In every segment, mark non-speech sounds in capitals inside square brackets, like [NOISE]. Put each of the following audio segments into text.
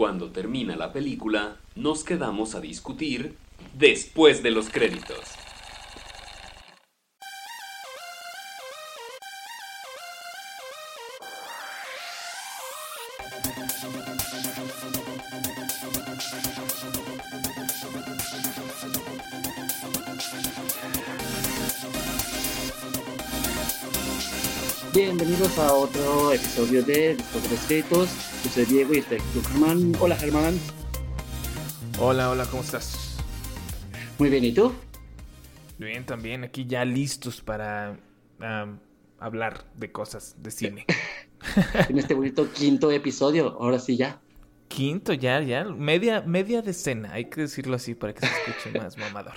Cuando termina la película, nos quedamos a discutir después de los créditos. Otro episodio de los Créditos. Yo soy Diego y estoy con Germán. Hola Germán. Hola, hola, ¿cómo estás? Muy bien, ¿y tú? Bien, también, aquí ya listos para hablar de cosas de cine. [LAUGHS] En este bonito quinto episodio, ahora sí ya. Quinto, ya, ya, media, media decena, hay que decirlo así para que se escuche más mamador.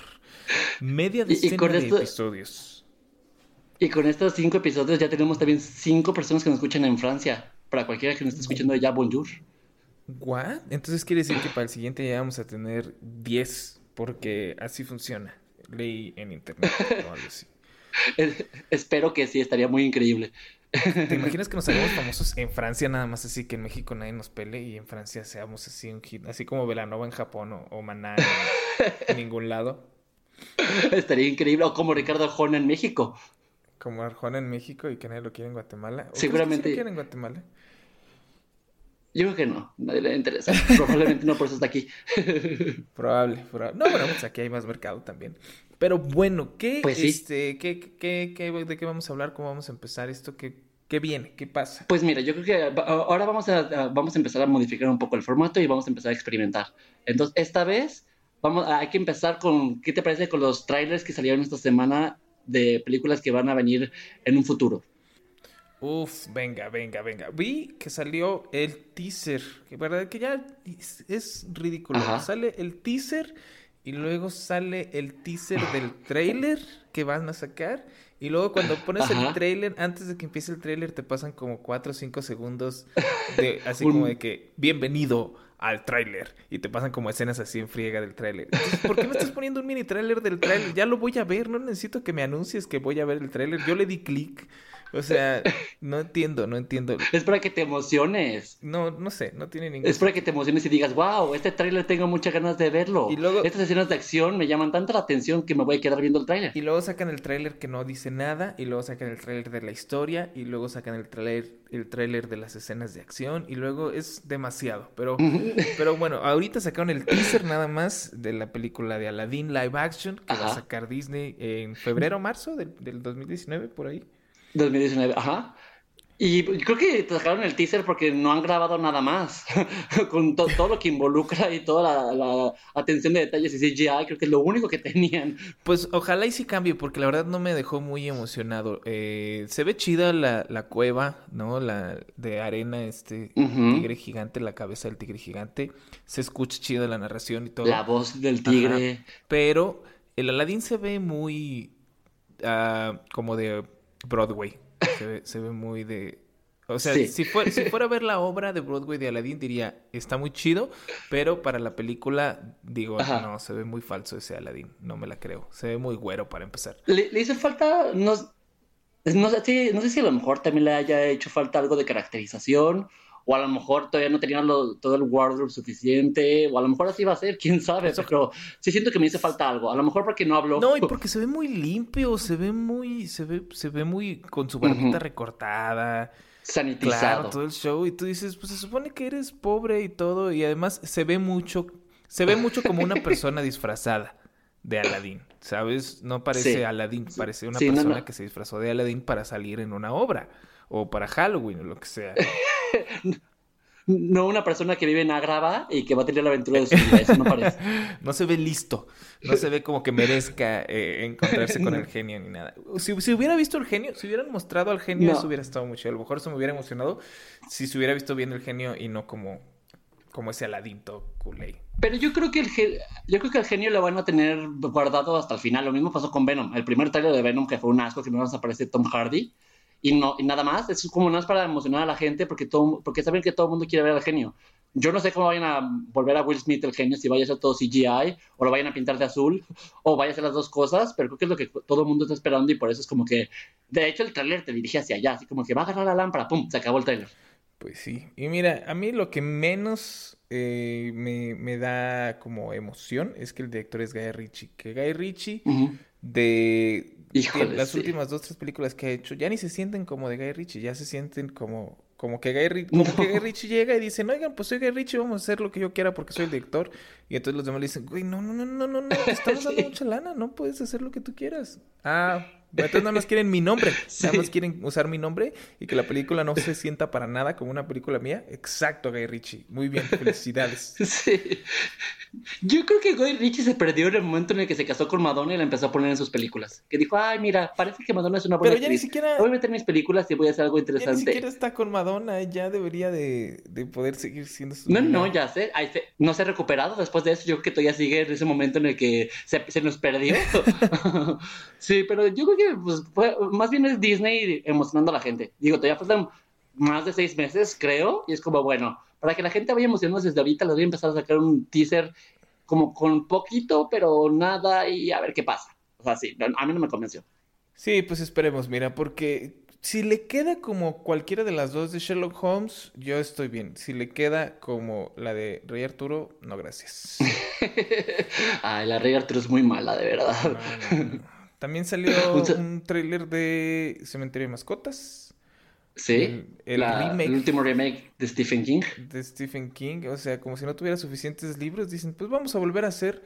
Media Y- y decena con de esto- episodios. Y con estos cinco episodios ya tenemos también cinco personas que nos escuchan en Francia. Para cualquiera que nos esté escuchando ya, bonjour. ¿What? Entonces quiere decir que para el siguiente ya vamos a tener 10, porque así funciona. Leí en internet o algo así. [LAUGHS] Espero que sí, estaría muy increíble. ¿Te [LAUGHS] imaginas que nos hagamos famosos en Francia nada más así que en México nadie nos pele y en Francia seamos así un hit, así como Velanova en Japón o, o Maná en, en [LAUGHS] ningún lado? Estaría increíble. O como Ricardo Arjona en México. Como Arjona en México y que nadie lo quiere en Guatemala. ¿O crees que sí Seguramente- lo quieren en Guatemala? Yo creo que no, nadie le interesa. Probablemente no por eso está aquí. [LAUGHS] Probable, probable. No, bueno, pues aquí hay más mercado también. Pero bueno, ¿qué, Pues sí. este, qué, qué, qué- de qué vamos a hablar? ¿Cómo vamos a empezar esto? ¿Qué, qué viene? ¿Qué pasa? Pues mira, yo creo que ahora vamos a, a- vamos a empezar a modificar un poco el formato y vamos a empezar a experimentar. Entonces, esta vez vamos, hay que empezar con, ¿qué te parece con los trailers que salieron esta semana de películas que van a venir en un futuro? Uf, venga, venga, venga. Vi que salió el teaser, que verdad que ya es, es ridículo. Ajá. Sale el teaser y luego sale el teaser del trailer que van a sacar. Y luego cuando pones el trailer, antes de que empiece el trailer, te pasan como 4 o 5 segundos de así [LAUGHS] Un- como de que bienvenido al tráiler y te pasan como escenas así en friega del tráiler. ¿Por qué me estás poniendo un mini tráiler del tráiler? Ya lo voy a ver, no necesito que me anuncies que voy a ver el tráiler. Yo le di clic. O sea, no entiendo, no entiendo. [LAUGHS] Es para que te emociones. No, no sé, no tiene ningún Es para que te emociones y digas, wow, este tráiler tengo muchas ganas de verlo. Y luego- Estas escenas de acción me llaman tanta la atención que me voy a quedar viendo el tráiler. Y luego sacan el tráiler que no dice nada, y luego sacan el tráiler de la historia, y luego sacan el tráiler el tráiler de las escenas de acción, y luego es demasiado. Pero, [LAUGHS] pero bueno, ahorita sacaron el teaser nada más de la película de Aladdin live action que va a sacar Disney en febrero marzo del, del 2019, por ahí. 2019, ajá. Y creo que sacaron el teaser porque no han grabado nada más. [LAUGHS] Con to- todo lo que involucra y toda la, la atención de detalles y CGI, creo que es lo único que tenían. Pues ojalá y sí cambie, porque la verdad no me dejó muy emocionado. Eh, se ve chida la, la cueva, ¿no? La de arena, este tigre gigante, la cabeza del tigre gigante. Se escucha chida la narración y todo. La voz del tigre. Ajá. Pero el Aladdin se ve muy ah, como de Broadway. Se ve, se ve muy de. O sea, Sí. si, fuera, si fuera a ver la obra de Broadway de Aladdin, diría, está muy chido, pero para la película, digo, Ajá. no, se ve muy falso ese Aladdin, no me la creo. Se ve muy güero para empezar. Le, le hizo falta, no, no, no sé si a lo mejor también le haya hecho falta algo de caracterización, o a lo mejor todavía no tenía lo- todo el wardrobe suficiente, o a lo mejor así va a ser, [LAUGHS] quién sabe, Eso- pero sí siento que me hizo falta algo. A lo mejor porque no habló. No, y [LAUGHS] porque se ve muy limpio, se ve muy, se ve, se ve muy con su barbita recortada. sanitizado. Claro, todo el show. Y tú dices, pues se supone que eres pobre y todo. Y además se ve mucho, se ve mucho como una [LAUGHS] persona disfrazada de Aladdin. ¿Sabes? No parece Sí. Aladdin, parece una Sí, no, persona no. que se disfrazó de Aladdin para salir en una obra. O para Halloween o lo que sea. [LAUGHS] No una persona que vive en Agrava y que va a tener la aventura de su vida, eso no parece. [LAUGHS] No se ve listo. No se ve como que merezca eh, encontrarse con el genio ni nada. Si, si hubiera visto el genio, si hubieran mostrado al genio, No. eso hubiera estado mucho. A lo mejor eso me hubiera emocionado si se hubiera visto bien el genio y no como, como ese Aladdin todo culé. Pero yo creo que el yo creo que el genio lo van a tener guardado hasta el final. Lo mismo pasó con Venom. El primer trailer de Venom que fue un asco que no nos aparece Tom Hardy y no y nada más. Es como más para emocionar a la gente porque todo porque saben que todo el mundo quiere ver al genio. Yo no sé cómo vayan a volver a Will Smith el genio, si vaya a ser todo CGI o lo vayan a pintar de azul o vaya a ser las dos cosas, pero creo que es lo que todo el mundo está esperando y por eso es como que, de hecho el tráiler te dirige hacia allá, así como que va a agarrar la lámpara, pum, se acabó el tráiler. Pues sí. Y mira, a mí lo que menos eh, me, me da como emoción es que el director es Guy Ritchie. Que Guy Ritchie Ujú. De Híjole, las sí. últimas dos, tres películas que ha hecho, ya ni se sienten como de Guy Ritchie, ya se sienten como, como que Guy, como que Guy Ritchie llega y dice, oigan, pues soy Guy Ritchie, vamos a hacer lo que yo quiera porque soy el director. Y entonces los demás le dicen, güey, no, no, no, no, no, no, te [LAUGHS] estamos dando Sí. mucha lana, no puedes hacer lo que tú quieras. Ah, entonces nada más quieren mi nombre, [LAUGHS] nada Sí. más quieren usar mi nombre y que la película no se sienta para nada como una película mía. Exacto, Guy Ritchie. Muy bien, felicidades. [LAUGHS] Sí. Yo creo que Guy Ritchie se perdió en el momento en el que se casó con Madonna y la empezó a poner en sus películas. Que dijo, ay, mira, parece que Madonna es una buena Pero ya ni siquiera- Voy a meter mis películas y voy a hacer algo Ya ni interesante. siquiera está con Madonna, ya debería de, de poder seguir siendo su No, no, ya sé. Ay, se- no se ha recuperado después de eso. Yo creo que todavía sigue en ese momento en el que se, se nos perdió. [LAUGHS] sí, pero yo creo que pues, fue- más bien es Disney emocionando a la gente. Digo, todavía faltan más de seis meses, creo. Y es como, bueno, para que la gente vaya emocionándose desde ahorita, les voy a empezar a sacar un teaser como con poquito, pero nada y a ver qué pasa. O sea, sí, a mí no me convenció. Sí, pues esperemos, mira, porque si le queda como cualquiera de las dos de Sherlock Holmes, yo estoy bien. Si le queda como la de Rey Arturo, no, gracias. [LAUGHS] Ay, la Rey Arturo es muy mala, de verdad. No, no, no. También salió [CLEARS THROAT] Un tráiler de Cementerio de Mascotas, Sí, El- el la- remake. el último remake de Stephen King. de Stephen King. O sea, como si no tuviera suficientes libros, dicen, pues vamos a volver a hacer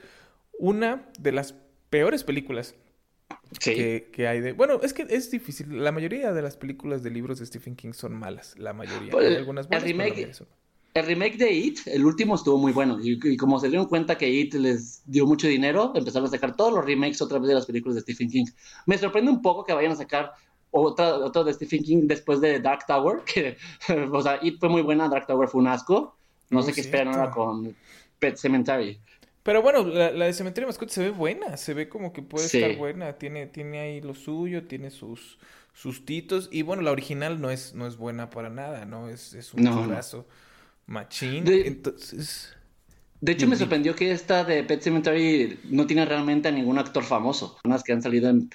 una de las peores películas Sí. que, que hay de... Bueno, es que es difícil. La mayoría de las películas de libros de Stephen King son malas. La mayoría. Pues, algunas el buenas, la remake- El remake de It, el último estuvo muy bueno. Y, y como se dieron cuenta que It les dio mucho dinero, empezaron a sacar todos los remakes otra vez de las películas de Stephen King. Me sorprende un poco que vayan a sacar otra, otra de Stephen King después de Dark Tower. [LAUGHS] Que, o sea, It fue muy buena, Dark Tower fue un asco. No sé qué esperan ahora con Pet Cemetery. Pero bueno, la, la de Cementerio de Mascotas se ve buena, se ve como que puede Sí. estar buena, tiene, tiene ahí lo suyo, tiene sus sustitos, y bueno, la original no es, no es buena para nada, ¿no? Es, es un No, no. Machín, De- entonces... De hecho, me sorprendió que esta de Pet Cemetery no tiene realmente a ningún actor famoso. Unas que han salido en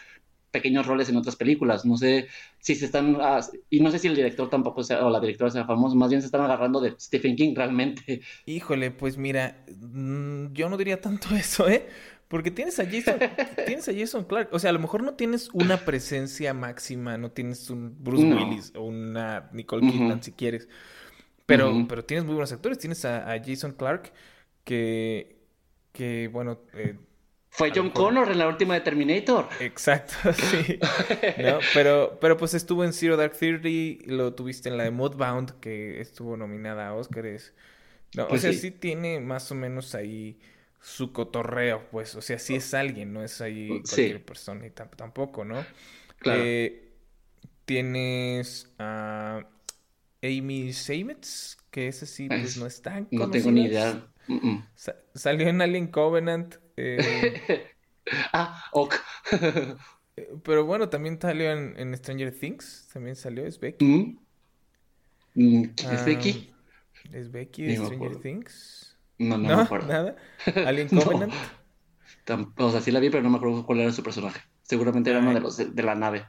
pequeños roles en otras películas. No sé si se están. ah, y no sé si el director tampoco sea, o la directora sea famoso. Más bien se están agarrando de Stephen King realmente. Híjole, pues mira, mm, yo no diría tanto [LAUGHS] eso, ¿eh? Porque tienes a Jason, [LAUGHS] tienes a Jason Clark, o sea, a lo mejor no tienes una presencia máxima, no tienes un Bruce No. Willis o una Nicole. Kidman si quieres, pero, pero tienes muy buenos actores, tienes a, a Jason Clark que, que bueno, eh, Fue John. Connor en la última de Terminator. exacto, [LAUGHS] sí, [LAUGHS] ¿no? Pero, pero pues estuvo en Zero Dark Thirty, lo tuviste en la de Mudbound, que estuvo nominada a Oscars, no, Pues o sea, sí. sí tiene más o menos ahí su cotorreo, pues, o sea, sí es alguien, no es ahí Sí. cualquier persona y tam- tampoco, ¿no? Claro. Eh, tienes a Amy Seymetz, que ese sí, pues Es- no es tan no tengo ni idea. Mm, mm. Sa- salió en Alien Covenant, eh, [LAUGHS] ah, ok. [LAUGHS] eh, pero bueno, también salió en, en Stranger Things, también salió, es Becky. Mm. Mm, ¿Quién es Ah, Becky? ¿Es Becky de me Stranger. Things? No, no, No, me acuerdo. nada. [LAUGHS] Alien No. Covenant. O sea, sí la vi, pero no me acuerdo cuál era su personaje. Seguramente era uno Ay. de los de, de la nave.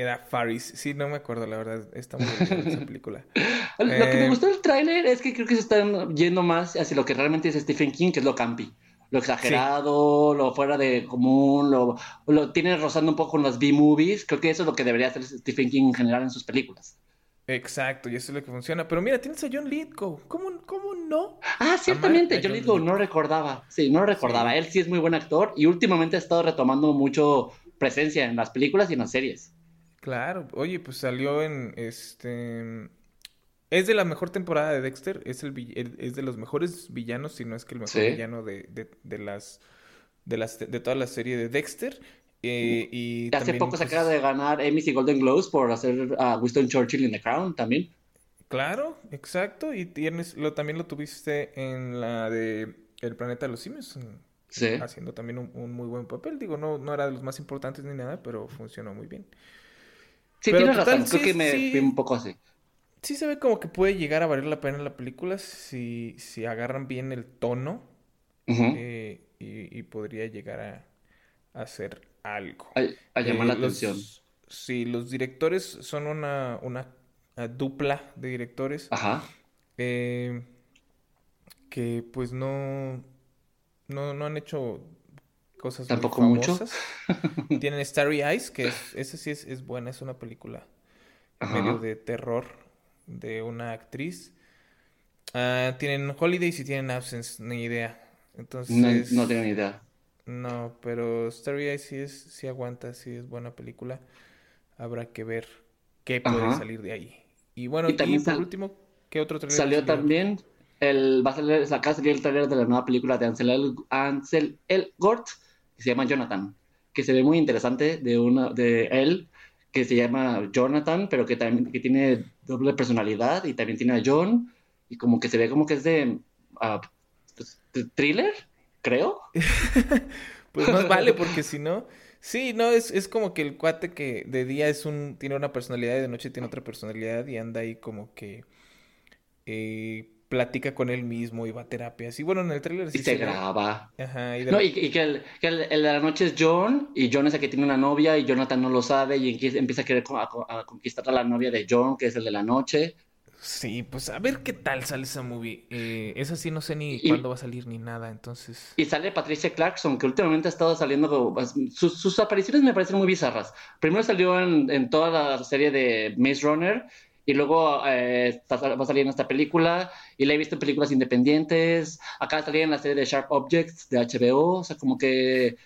Era Faris. Sí, no me acuerdo, la verdad. Está muy bien esa [LAUGHS] película. Lo que me Eh, gustó del tráiler es que creo que se están yendo más hacia lo que realmente es Stephen King, que es lo campi. Lo exagerado, lo fuera de común, lo, lo tiene rozando un poco con las B-movies. Creo que eso es lo que debería hacer Stephen King en general en sus películas. Exacto, y eso es lo que funciona. Pero mira, tienes a John Lithgow. ¿Cómo, cómo no? Ah, ciertamente, yo John digo, no Lithgow. recordaba. Sí, no recordaba. Sí. Él sí es muy buen actor y últimamente ha estado retomando mucho presencia en las películas y en las series. Claro, oye, pues salió en este. Es de la mejor temporada de Dexter. Es el, es de los mejores villanos, si no es que el mejor Sí. villano de, de, de las de las de toda la serie de Dexter. Eh, y Hace también, poco se pues, acaba de ganar Emmys y Golden Globes por hacer a Winston Churchill en The Crown también. Claro, exacto. Y tienes, lo, también lo tuviste en la de El planeta de los simios. Sí. Haciendo también un, un muy buen papel. Digo, no, no era de los más importantes ni nada, pero funcionó muy bien. Sí, Pero tienes total, razón. Creo que me sí. un poco así. Sí se ve como que puede llegar a valer la pena la película si, si agarran bien el tono eh, y, y podría llegar a, a hacer algo. a, a llamar Eh, la los- atención. Sí, los directores son una, una dupla de directores. Ajá. Eh, que pues no, no, no han hecho cosas Tampoco muy mucho. [LAUGHS] Tienen Starry Eyes, que es, esa sí es, es buena, es una película Ajá. medio de terror de una actriz. Ah, tienen Holidays y tienen Absence, ni idea. No, Entonces, no tengo ni idea. no, pero Starry Eyes sí es, sí aguanta, sí es buena película. Habrá que ver qué puede Ajá. salir de ahí. Y bueno, Y por último, ¿qué otro trailer Salió salió? también el, va a salir, de salir el trailer de la nueva película de Ansel, El- Ansel Elgort, que se llama Jonathan, que se ve muy interesante de una de él, que se llama Jonathan, pero que también que tiene doble personalidad y también tiene a John y como que se ve como que es de, de thriller, creo. [LAUGHS] Pues más vale, porque si no. Sí, no, es, es como que el cuate que de día es un, tiene una personalidad y de noche tiene otra personalidad y anda ahí como que eh, platica con él mismo y va a terapias. Y bueno, en el tráiler Y sí se se graba. Ajá, y de No, y, y que, el, que el- el de la noche es John, y John es el que tiene una novia, y Jonathan no lo sabe, y empieza, a querer a, a conquistar a la novia de John, que es el de la noche. Sí, pues a ver qué tal sale esa movie. Eh, esa sí no sé ni Y- cuándo va a salir ni nada, entonces. Y sale Patricia Clarkson, que últimamente ha estado saliendo, sus, sus apariciones me parecen muy bizarras. Primero salió en, en toda la serie de Maze Runner, y luego eh, está- va a salir en esta película, y la he visto en películas independientes. Acá salía en la serie de Sharp Objects de HBO, o sea, como que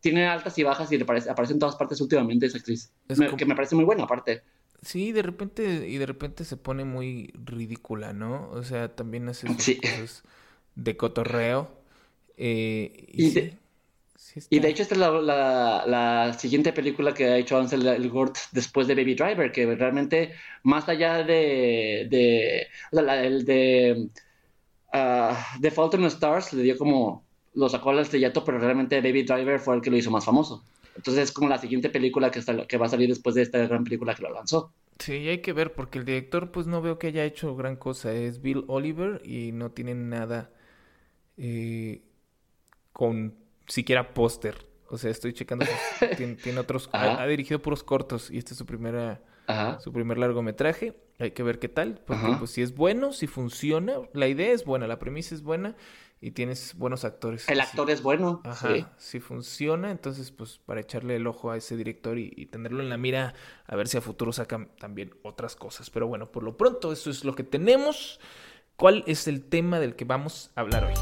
tiene altas y bajas y le parece, aparece en todas partes últimamente esa actriz. Es Me- como- Que me parece muy buena, aparte. Sí, de repente, y de repente se pone muy ridícula, ¿no? O sea, también hace Sí. cosas de cotorreo. eh, Y y de- sí, sí Y de hecho esta es la, la- la siguiente película que ha hecho Ansel Elgort después de Baby Driver, que realmente más allá de, de la- el de ah, The Fault in the Stars le dio como lo sacó al estrellato, pero realmente Baby Driver fue el que lo hizo más famoso. Entonces es como la siguiente película que, está- que va a salir después de esta gran película que lo lanzó. Sí, hay que ver, porque el director, pues no veo que haya hecho gran cosa. Es Bill Oliver y no tiene nada eh, con siquiera póster. O sea, estoy checando. [LAUGHS] tiene, tiene otros. Ha, dirigido puros cortos y este es su primera. Ajá. Su primer largometraje, hay que ver qué tal, porque Ajá. pues si es bueno, si funciona, la idea es buena, la premisa es buena y tienes buenos actores. El Sí. actor es bueno. Ajá, sí. si funciona, entonces pues para echarle el ojo a ese director y, y tenerlo en la mira, a ver si a futuro sacan también otras cosas. Pero bueno, por lo pronto eso es lo que tenemos. ¿Cuál es el tema del que vamos a hablar hoy?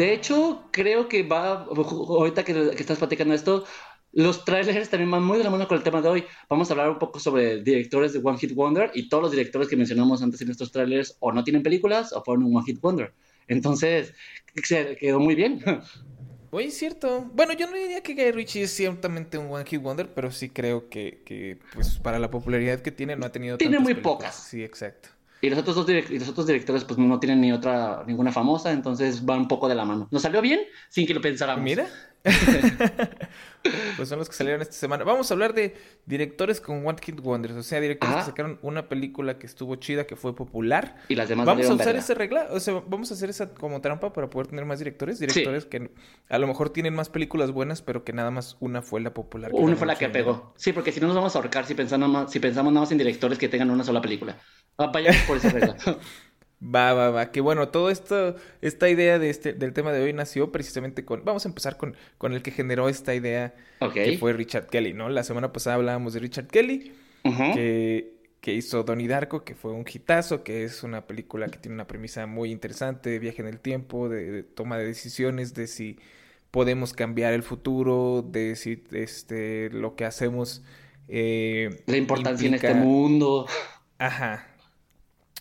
De hecho, creo que va, ahorita que, que estás platicando esto, los trailers también van muy de la mano con el tema de hoy. Vamos a hablar un poco sobre directores de One Hit Wonder y todos los directores que mencionamos antes en estos trailers o no tienen películas o fueron un One Hit Wonder. Entonces, se quedó muy bien. [LAUGHS] Oye, es cierto. Bueno, yo no diría que Guy Ritchie es ciertamente un One Hit Wonder, pero sí creo que, que pues para la popularidad que tiene no ha tenido Tiene muy películas. pocas. Sí, exacto. Y los otros dos y los otros directores pues no tienen ni otra, ninguna famosa, entonces va un poco de la mano. Nos salió bien sin que lo pensáramos. Mira. [LAUGHS] pues son los que salieron esta semana. Vamos a hablar de directores con One Hit Wonders, o sea, directores Ajá. que sacaron una película que estuvo chida, que fue popular. Y las demás Vamos a usar ese regla, o sea, vamos a hacer esa como trampa para poder tener más directores, directores que a lo mejor tienen más películas buenas, pero que nada más una fue la popular. Una fue la que pegó. Sí, porque si no nos vamos a ahorcar si pensamos, si pensamos nada más en directores que tengan una sola película. Ah, Vayamos por esa regla. [LAUGHS] Va, va, va. Que bueno, todo esto, esta idea de este, del tema de hoy nació precisamente con. Vamos a empezar con, con el que generó esta idea, que fue Richard Kelly, ¿no? La semana pasada hablábamos de Richard Kelly, Ujú. que, que hizo Donnie Darko, que fue un hitazo, que es una película que tiene una premisa muy interesante de viaje en el tiempo, de, de toma de decisiones, de si podemos cambiar el futuro, de si este, lo que hacemos. eh, La importancia en este mundo. Ajá.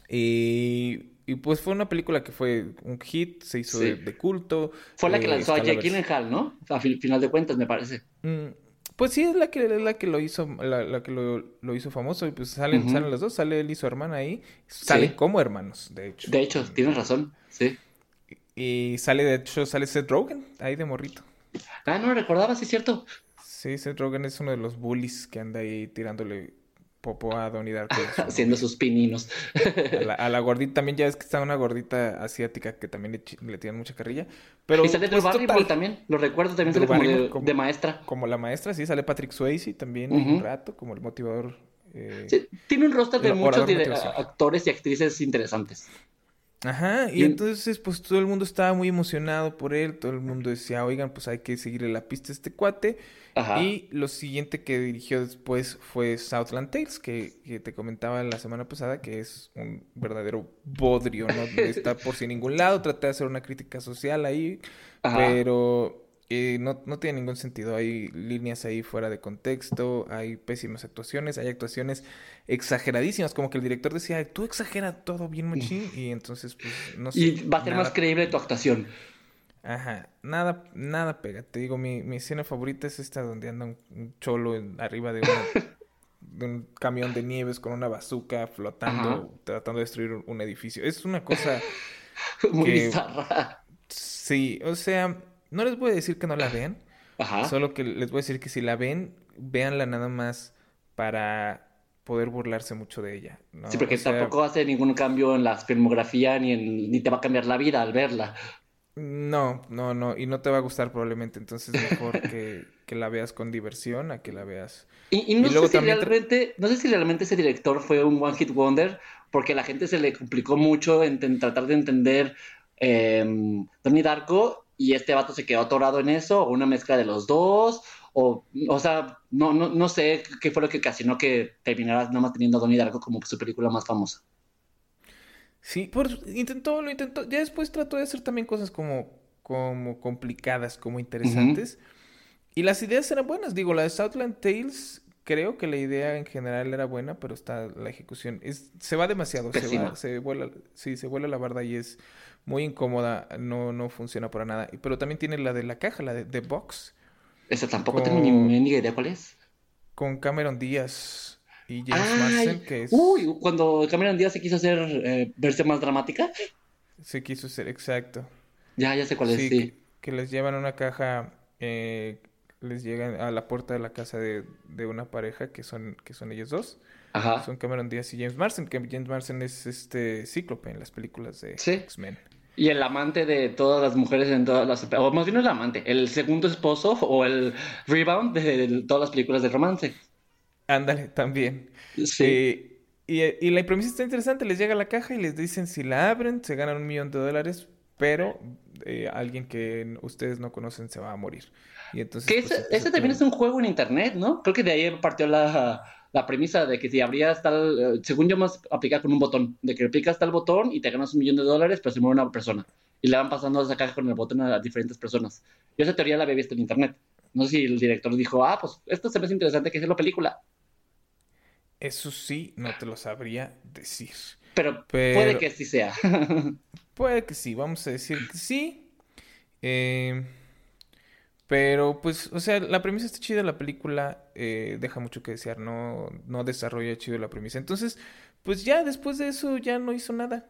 Y, y pues fue una película que fue un hit, se hizo Sí. de, de culto. Fue la que eh, lanzó a Jake Gyllenhaal, ¿no? A fi- final de cuentas, me parece. Mm, Pues sí, es la que, la que lo hizo, la, la que lo, lo hizo famoso. Y pues salen, salen los dos, sale él y su hermana ahí. Salen Sí. como hermanos, de hecho. De hecho, tienes razón. Sí. Y sale, de hecho, sale Seth Rogen, ahí de morrito. Ah, no lo recordaba, sí es cierto. Sí, Seth Rogen es uno de los bullies que anda ahí tirándole popó a Donnie Darko. [LAUGHS] Haciendo sus pininos. A la, gordita, también ya es que está una gordita asiática que también le, le tiran mucha carrilla. Pero, y sale Drew pues, Barrymore también, lo recuerdo, también sale como de, maestra. Como la maestra, sí, sale Patrick Swayze también un rato, como el motivador. Eh, tiene un roster de muchos actores y actrices interesantes. Ajá, y, entonces pues todo el mundo estaba muy emocionado por él, todo el mundo decía, oigan, pues hay que seguirle la pista a este cuate. Y lo siguiente que dirigió después fue Southland Tales, que, te comentaba la semana pasada, que es un verdadero bodrio, no [LAUGHS] está por si ningún lado, traté de hacer una crítica social ahí, pero no, no, tiene ningún sentido. Hay líneas ahí fuera de contexto, hay pésimas actuaciones, hay actuaciones exageradísimas, como que el director decía, tú exageras todo bien machín, y entonces pues no sé. Y va a ser más creíble tu actuación. Ajá, nada, nada pega. Te digo, mi, mi escena favorita es esta donde anda un, cholo arriba de, [LAUGHS] de, un camión de nieves con una bazuca flotando, tratando de destruir un edificio. Es una cosa [LAUGHS] muy bizarra. Sí, o sea, no les voy a decir que no la vean. Solo que les voy a decir que si la ven, véanla nada más para poder burlarse mucho de ella. Sí, porque tampoco hace ningún cambio en la filmografía ni, ni te va a cambiar la vida al verla. No, no, no, y no te va a gustar probablemente, entonces mejor [LAUGHS] que, que la veas con diversión a que la veas. Y, no, sé si realmente, no sé si realmente ese director fue un One Hit Wonder, porque la gente se le complicó mucho en, tratar de entender eh, Donnie Darko y este vato se quedó atorado en eso, o una mezcla de los dos, o, o sea, no, no, no sé qué fue lo que ocasionó que terminara nada más teniendo a Donnie Darko como su película más famosa. Sí, por, intentó, lo intentó, ya después trató de hacer también cosas como, como complicadas, como interesantes, y las ideas eran buenas, digo, la de Southland Tales creo que la idea en general era buena, pero está la ejecución es se va demasiado, se, va, se vuela, sí, se vuela la barda y es muy incómoda, no, no funciona para nada. Pero también tiene la de la caja, la de The Box. Esa tampoco tengo ni, idea cuál es. Con Cameron Díaz y James Marsden, que es... Uy, cuando Cameron Díaz se quiso hacer eh, verse más dramática. Se quiso hacer, exacto. Ya, ya sé cuál es, sí. Que, les llevan una caja, eh, les llegan a la puerta de la casa de, de una pareja que son, que son ellos dos. Ajá. Son Cameron Díaz y James Marsden, que James Marsden es este cíclope en las películas de X-Men. Y el amante de todas las mujeres en todas las... O más bien el amante, el segundo esposo o el rebound de, todas las películas de romance. Ándale, también. Sí. Eh, y, y, la premisa está interesante. Les llega la caja y les dicen si la abren, se ganan un millón de dólares, pero eh, alguien que ustedes no conocen se va a morir. Y entonces, que pues, ese, también es un juego en internet, ¿no? Creo que de ahí partió la, la premisa de que si abrías tal, eh, según yo más aplicar con un botón, de que picas tal botón y te ganas un millón de dólares, pero se muere una persona. Y le van pasando esa caja con el botón a diferentes personas. Yo esa teoría la había visto en internet. No sé si el director dijo, ah, pues esto se me hace interesante que la película. Eso sí, no te lo sabría decir. Pero, puede que sí sea. [LAUGHS] puede que sí, vamos a decir que sí. Eh, pero, pues, o sea, la premisa está chida, la película eh, deja mucho que desear, no, no desarrolla chido la premisa. Entonces, pues ya después de eso ya no hizo nada.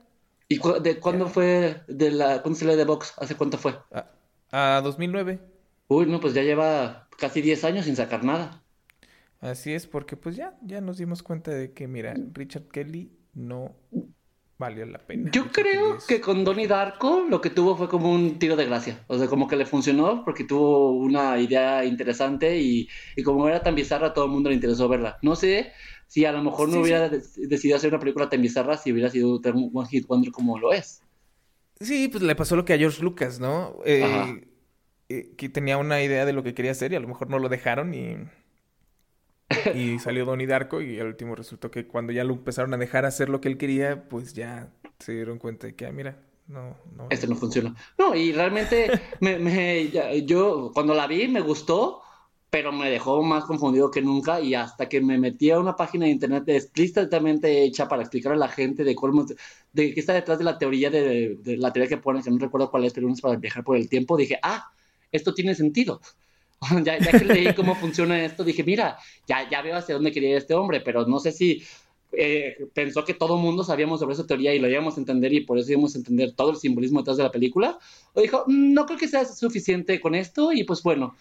¿Y de cuándo fue, de la, cuándo salió de Box? ¿Hace cuánto fue? A, 2009. Uy, no, pues ya lleva casi 10 años sin sacar nada. Así es, porque pues ya, ya nos dimos cuenta de que, mira, Richard Kelly no valió la pena. Yo creo que con Donnie Darko lo que tuvo fue como un tiro de gracia. O sea, como que le funcionó porque tuvo una idea interesante y, como era tan bizarra, todo el mundo le interesó verla. No sé si a lo mejor no hubiera decidido hacer una película tan bizarra si hubiera sido One Hit Wonder como lo es. Sí, pues le pasó lo que a George Lucas, ¿no? Eh, eh, que tenía una idea de lo que quería hacer y a lo mejor no lo dejaron y y salió Donnie Darko y al último resultó que cuando ya lo empezaron a dejar hacer lo que él quería, pues ya se dieron cuenta de que, ah, mira, no, no. Este no funciona. No, y realmente [LAUGHS] me, yo cuando la vi me gustó, pero me dejó más confundido que nunca y hasta que me metí a una página de internet explícitamente hecha para explicar a la gente de cómo, de qué está detrás de la teoría de, de la teoría que ponen, que no recuerdo cuál es, pero es para viajar por el tiempo, dije, ah, esto tiene sentido. [LAUGHS] ya, que leí cómo funciona esto, dije, mira, ya, ya veo hacia dónde quería ir este hombre, pero no sé si eh, pensó que todo mundo sabíamos sobre esa teoría y lo íbamos a entender y por eso íbamos a entender todo el simbolismo detrás de la película, o dijo, mm, no creo que sea suficiente con esto y pues bueno,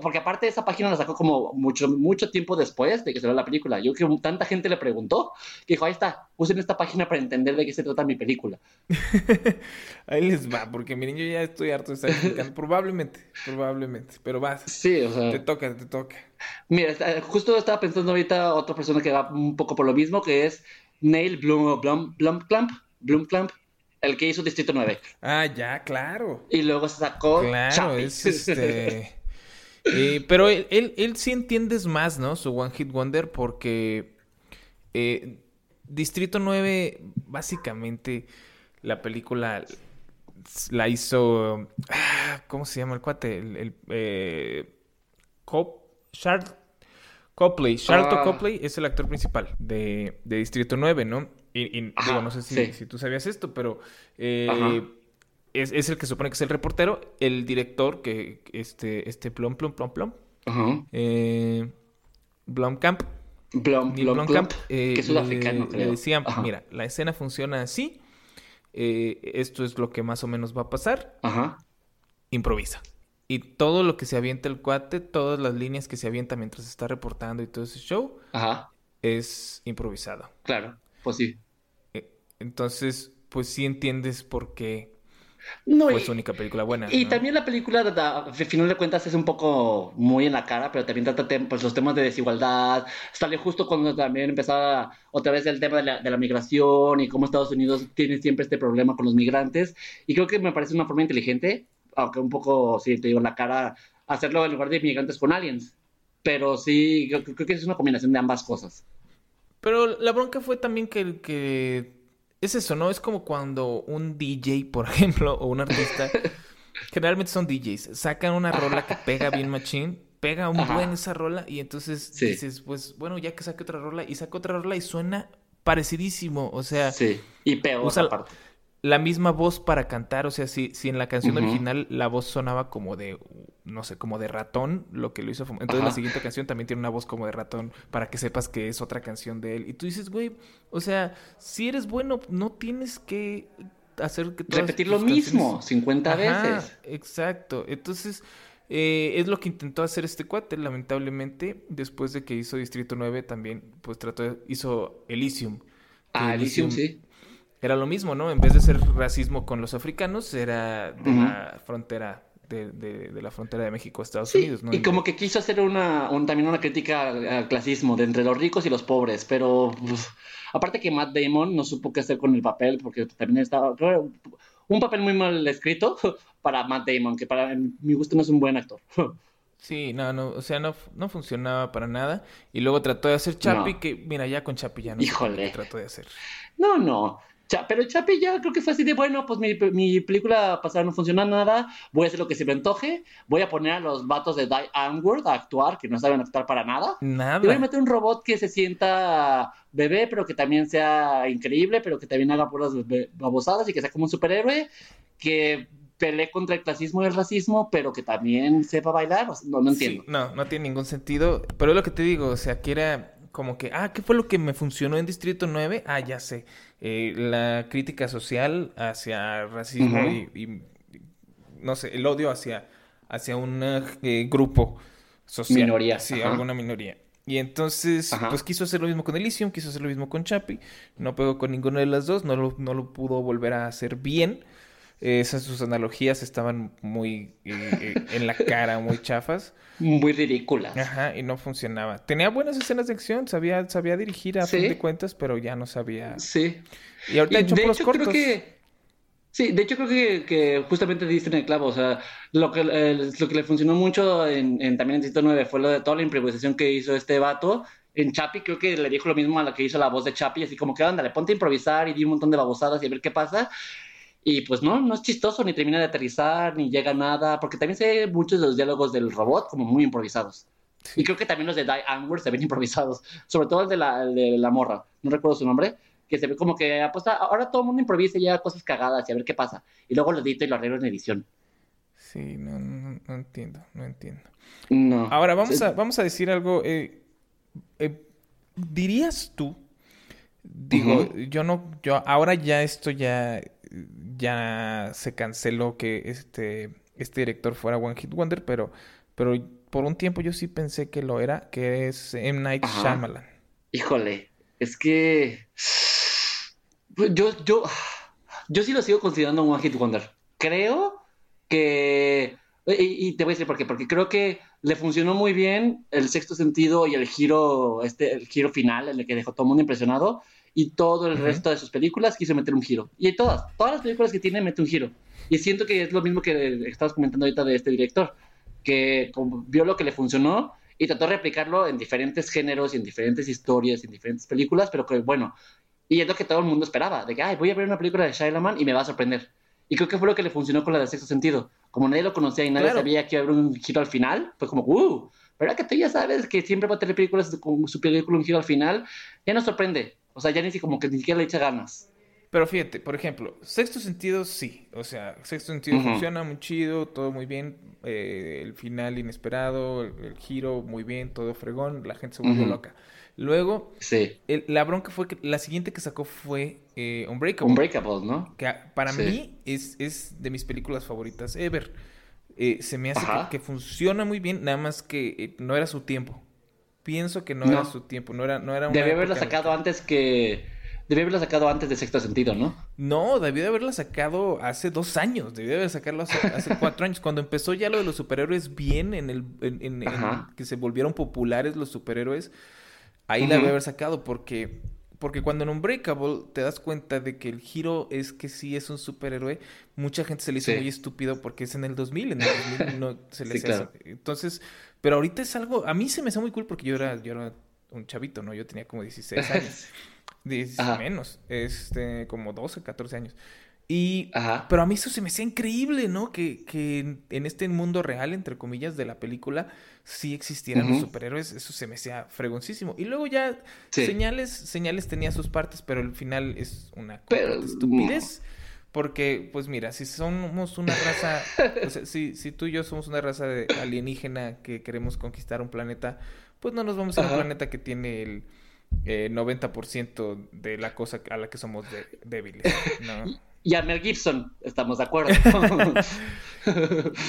porque aparte esa página la sacó como mucho, mucho tiempo después de que se ve la película. Yo creo que tanta gente le preguntó que dijo, ahí está, usen esta página para entender de qué se trata mi película. [LAUGHS] ahí les va, porque miren, yo ya estoy harto de estar explicando. [LAUGHS] probablemente, probablemente, pero vas. Sí, o sea. Te toca, te toca. Mira, justo estaba pensando ahorita otra persona que va un poco por lo mismo, que es Neil Blum, Blum, Blum, Clamp, Blum Clamp, el que hizo Distrito 9. Ah, ya, claro. Y luego se sacó. Claro, es este. [LAUGHS] Eh, pero él, él, sí entiendes más, ¿no? Su One Hit Wonder porque eh, Distrito 9, básicamente, la película la hizo... Ah, ¿Cómo se llama el cuate? El, eh, Copley. Charlton ah. Copley es el actor principal de, Distrito 9, ¿no? Y, digo, no sé si, si, tú sabías esto, pero es, el que supone que es el reportero, el director, que este, este Plum, Plum, Plum, Plum, eh, Blomkamp, Blom, Blomkamp, eh, que es sudafricano, le, le decían, mira, la escena funciona así, eh, esto es lo que más o menos va a pasar, Ajá. improvisa. Y todo lo que se avienta el cuate, todas las líneas que se avienta mientras está reportando y todo ese show, Ajá. es improvisado. Claro, pues sí. Eh, entonces, pues sí entiendes por qué no, fue su única película buena. Y también la película, al final de cuentas, es un poco muy en la cara, pero también trata pues, los temas de desigualdad. Sale justo cuando también empezaba otra vez el tema de la, de la, migración y cómo Estados Unidos tiene siempre este problema con los migrantes. Y creo que me parece una forma inteligente, aunque un poco, sí, te digo, en la cara, hacerlo en lugar de migrantes con aliens. Pero sí, creo, creo que es una combinación de ambas cosas. Pero la bronca fue también que, que es eso, ¿no? Es como cuando un DJ, por [LAUGHS] ejemplo, o un artista, generalmente son DJs, sacan una rola que pega bien machín, pega un buen esa rola y entonces dices, pues bueno, ya que saque otra rola y saca otra rola y suena parecidísimo, o sea... Sí, y peor aparte la misma voz para cantar, o sea, si, si en la canción original la voz sonaba como de, no sé, como de ratón, lo que lo hizo Entonces la siguiente canción también tiene una voz como de ratón para que sepas que es otra canción de él. Y tú dices, güey, o sea, si eres bueno, no tienes que hacer que Repetir lo mismo 50 veces. Exacto. Entonces... Eh, es lo que intentó hacer este cuate, lamentablemente, después de que hizo Distrito 9 también, pues trató, hizo Elysium. Ah, Elysium, sí era lo mismo, ¿no? En vez de ser racismo con los africanos, era de la frontera de, de, la frontera de México Estados Unidos, ¿no? Y como que quiso hacer una, también una crítica al clasismo de entre los ricos y los pobres, pero aparte que Matt Damon no supo qué hacer con el papel, porque también estaba un papel muy mal escrito [LAUGHS] para Matt Damon, que para mi gusto no es un buen actor. [LAUGHS] Sí, no, no, o sea, no, no funcionaba para nada. Y luego trató de hacer Chapi, que mira, ya con Chapi ya no Híjole. trató de hacer. No, no pero Chapi ya creo que fue así de bueno, pues mi, mi, película pasada no funciona nada, voy a hacer lo que se me antoje, voy a poner a los vatos de Die Onward a actuar, que no saben actuar para nada. Nada. Y voy a meter un robot que se sienta bebé, pero que también sea increíble, pero que también haga puras babosadas y que sea como un superhéroe, que pelee contra el clasismo y el racismo, pero que también sepa bailar. no, no entiendo. no, no tiene ningún sentido. Pero es lo que te digo, o sea, que era como que, ah, ¿qué fue lo que me funcionó en Distrito 9? Ah, ya sé. Eh, la crítica social hacia racismo y, no sé, el odio hacia, hacia un eh, grupo social. Minoría. Sí, alguna minoría. Y entonces, pues quiso hacer lo mismo con Elysium, quiso hacer lo mismo con Chapi. No pegó con ninguna de las dos, no lo, no lo pudo volver a hacer bien. Esas sus analogías estaban muy eh, eh, en la cara, muy chafas. Muy ridículas. Ajá, y no funcionaba. Tenía buenas escenas de acción, sabía, sabía dirigir a fin de cuentas, pero ya no sabía. Sí. Y ahorita ha hecho, de hecho cortos. Creo que... Sí, de hecho creo que, que, justamente diste en el clavo, o sea, lo que, lo que le funcionó mucho en, en también en Distrito 9 fue lo de toda la improvisación que hizo este vato. En Chapi creo que le dijo lo mismo a la que hizo la voz de Chapi, así como que ándale, ponte a improvisar y di un montón de babosadas y a ver qué pasa. Y pues no, no es chistoso, ni termina de aterrizar, ni llega a nada, porque también se ve muchos de los diálogos del robot como muy improvisados. Y creo que también los de Die Onward se ven improvisados, [LAUGHS] sobre todo el de la, de la morra, no recuerdo su nombre, que se ve como que apuesta, ahora todo el mundo improvisa y ya cosas cagadas y a ver qué pasa. Y luego lo edito y lo arreglo en edición. Sí, no, no, entiendo, no entiendo. No. Ahora vamos, a, vamos a decir algo. Eh, eh, ¿Dirías tú? Digo, yo no, yo ahora ya esto ya ya se canceló que este, este director fuera One Hit Wonder, pero, pero por un tiempo yo sí pensé que lo era, que es M. Night Shyamalan. Híjole, es que pues, yo, yo, yo sí lo sigo considerando un One Hit Wonder. Creo que y, te voy a decir por qué, porque creo que le funcionó muy bien el sexto sentido y el giro, este, el giro final, el que dejó todo el mundo impresionado, y todo el resto de sus películas quiso meter un giro. Y todas, todas las películas que tiene mete un giro. Y siento que es lo mismo que estabas comentando ahorita de este director, que vio lo que le funcionó y trató de replicarlo en diferentes géneros y en diferentes historias y en diferentes películas, pero que bueno, y es lo que todo el mundo esperaba, de que, ay, voy a ver una película de Shyamalan y me va a sorprender. Y creo que fue lo que le funcionó con la de sexto sentido. Como nadie lo conocía y nadie sabía que iba a haber un giro al final, pues como, uh, ¿verdad que tú ya sabes que siempre va a tener películas con su película un giro al final? Ya nos sorprende. O sea, ya ni como que ni siquiera le echa ganas. Pero fíjate, por ejemplo, sexto sentido sí. O sea, sexto sentido funciona muy chido, todo muy bien. Eh, el final inesperado, el, giro muy bien, todo fregón, la gente se volvió loca. Luego, sí. la bronca fue que la siguiente que sacó fue eh, Unbreakable. Unbreakable, ¿no? Que para mí es, es, de mis películas favoritas ever. Eh, se me hace que, funciona muy bien, nada más que eh, no era su tiempo. Pienso que no, era su tiempo, no era, no era Debía haberla sacado antes que... Debía haberla sacado antes de Sexto Sentido, ¿no? No, debió de haberla sacado hace dos años. Debió de haber sacarlo hace, [LAUGHS] cuatro años. Cuando empezó ya lo de los superhéroes bien, en el en, que se volvieron populares los superhéroes, Ahí la a haber sacado porque, porque cuando en Unbreakable te das cuenta de que el giro es que sí es un superhéroe, mucha gente se le hizo muy estúpido porque es en el 2000, en el 2000 no se le sí, Entonces, pero ahorita es algo, a mí se me hace muy cool porque yo era, yo era un chavito, ¿no? Yo tenía como 16 [LAUGHS] años. menos, este, como 12, 14 años. Y, pero a mí eso se me hacía increíble, ¿no? Que, que en este mundo real, entre comillas, de la película, sí existieran los superhéroes, eso se me hacía fregoncísimo. Y luego ya, señales, señales tenía sus partes, pero el final es una estupidez. Porque, pues mira, si somos una raza, [LAUGHS] o sea, si, si tú y yo somos una raza de alienígena que queremos conquistar un planeta, pues no nos vamos a un planeta que tiene el eh, 90% de la cosa a la que somos débiles, ¿no? y a Mel Gibson, estamos de acuerdo. [LAUGHS]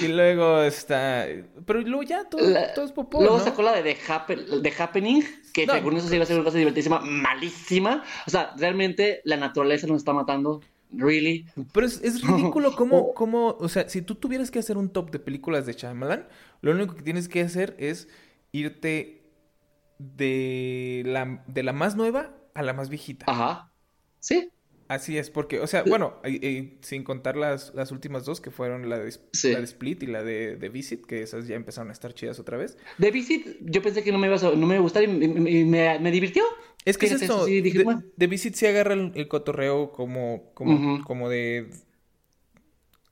y luego está. Pero luego ya todo, es popó. Luego sacó la de The, Happening, que según eso se iba a ser una cosa divertísima, malísima. O sea, realmente la naturaleza nos está matando. Really. Pero es, ridículo cómo, [LAUGHS] cómo, o sea, si tú tuvieras que hacer un top de películas de Shyamalan, lo único que tienes que hacer es irte de la, de la más nueva a la más viejita. Ajá. Sí. Así es, porque, o sea, bueno, sin contar las, las últimas dos, que fueron la de, la de Split y la de, de, Visit, que esas ya empezaron a estar chidas otra vez. De Visit, yo pensé que no me iba a, no me iba a gustar y, me, me, divirtió. Es que es eso, de, Visit sí agarra el, cotorreo como, como, como de...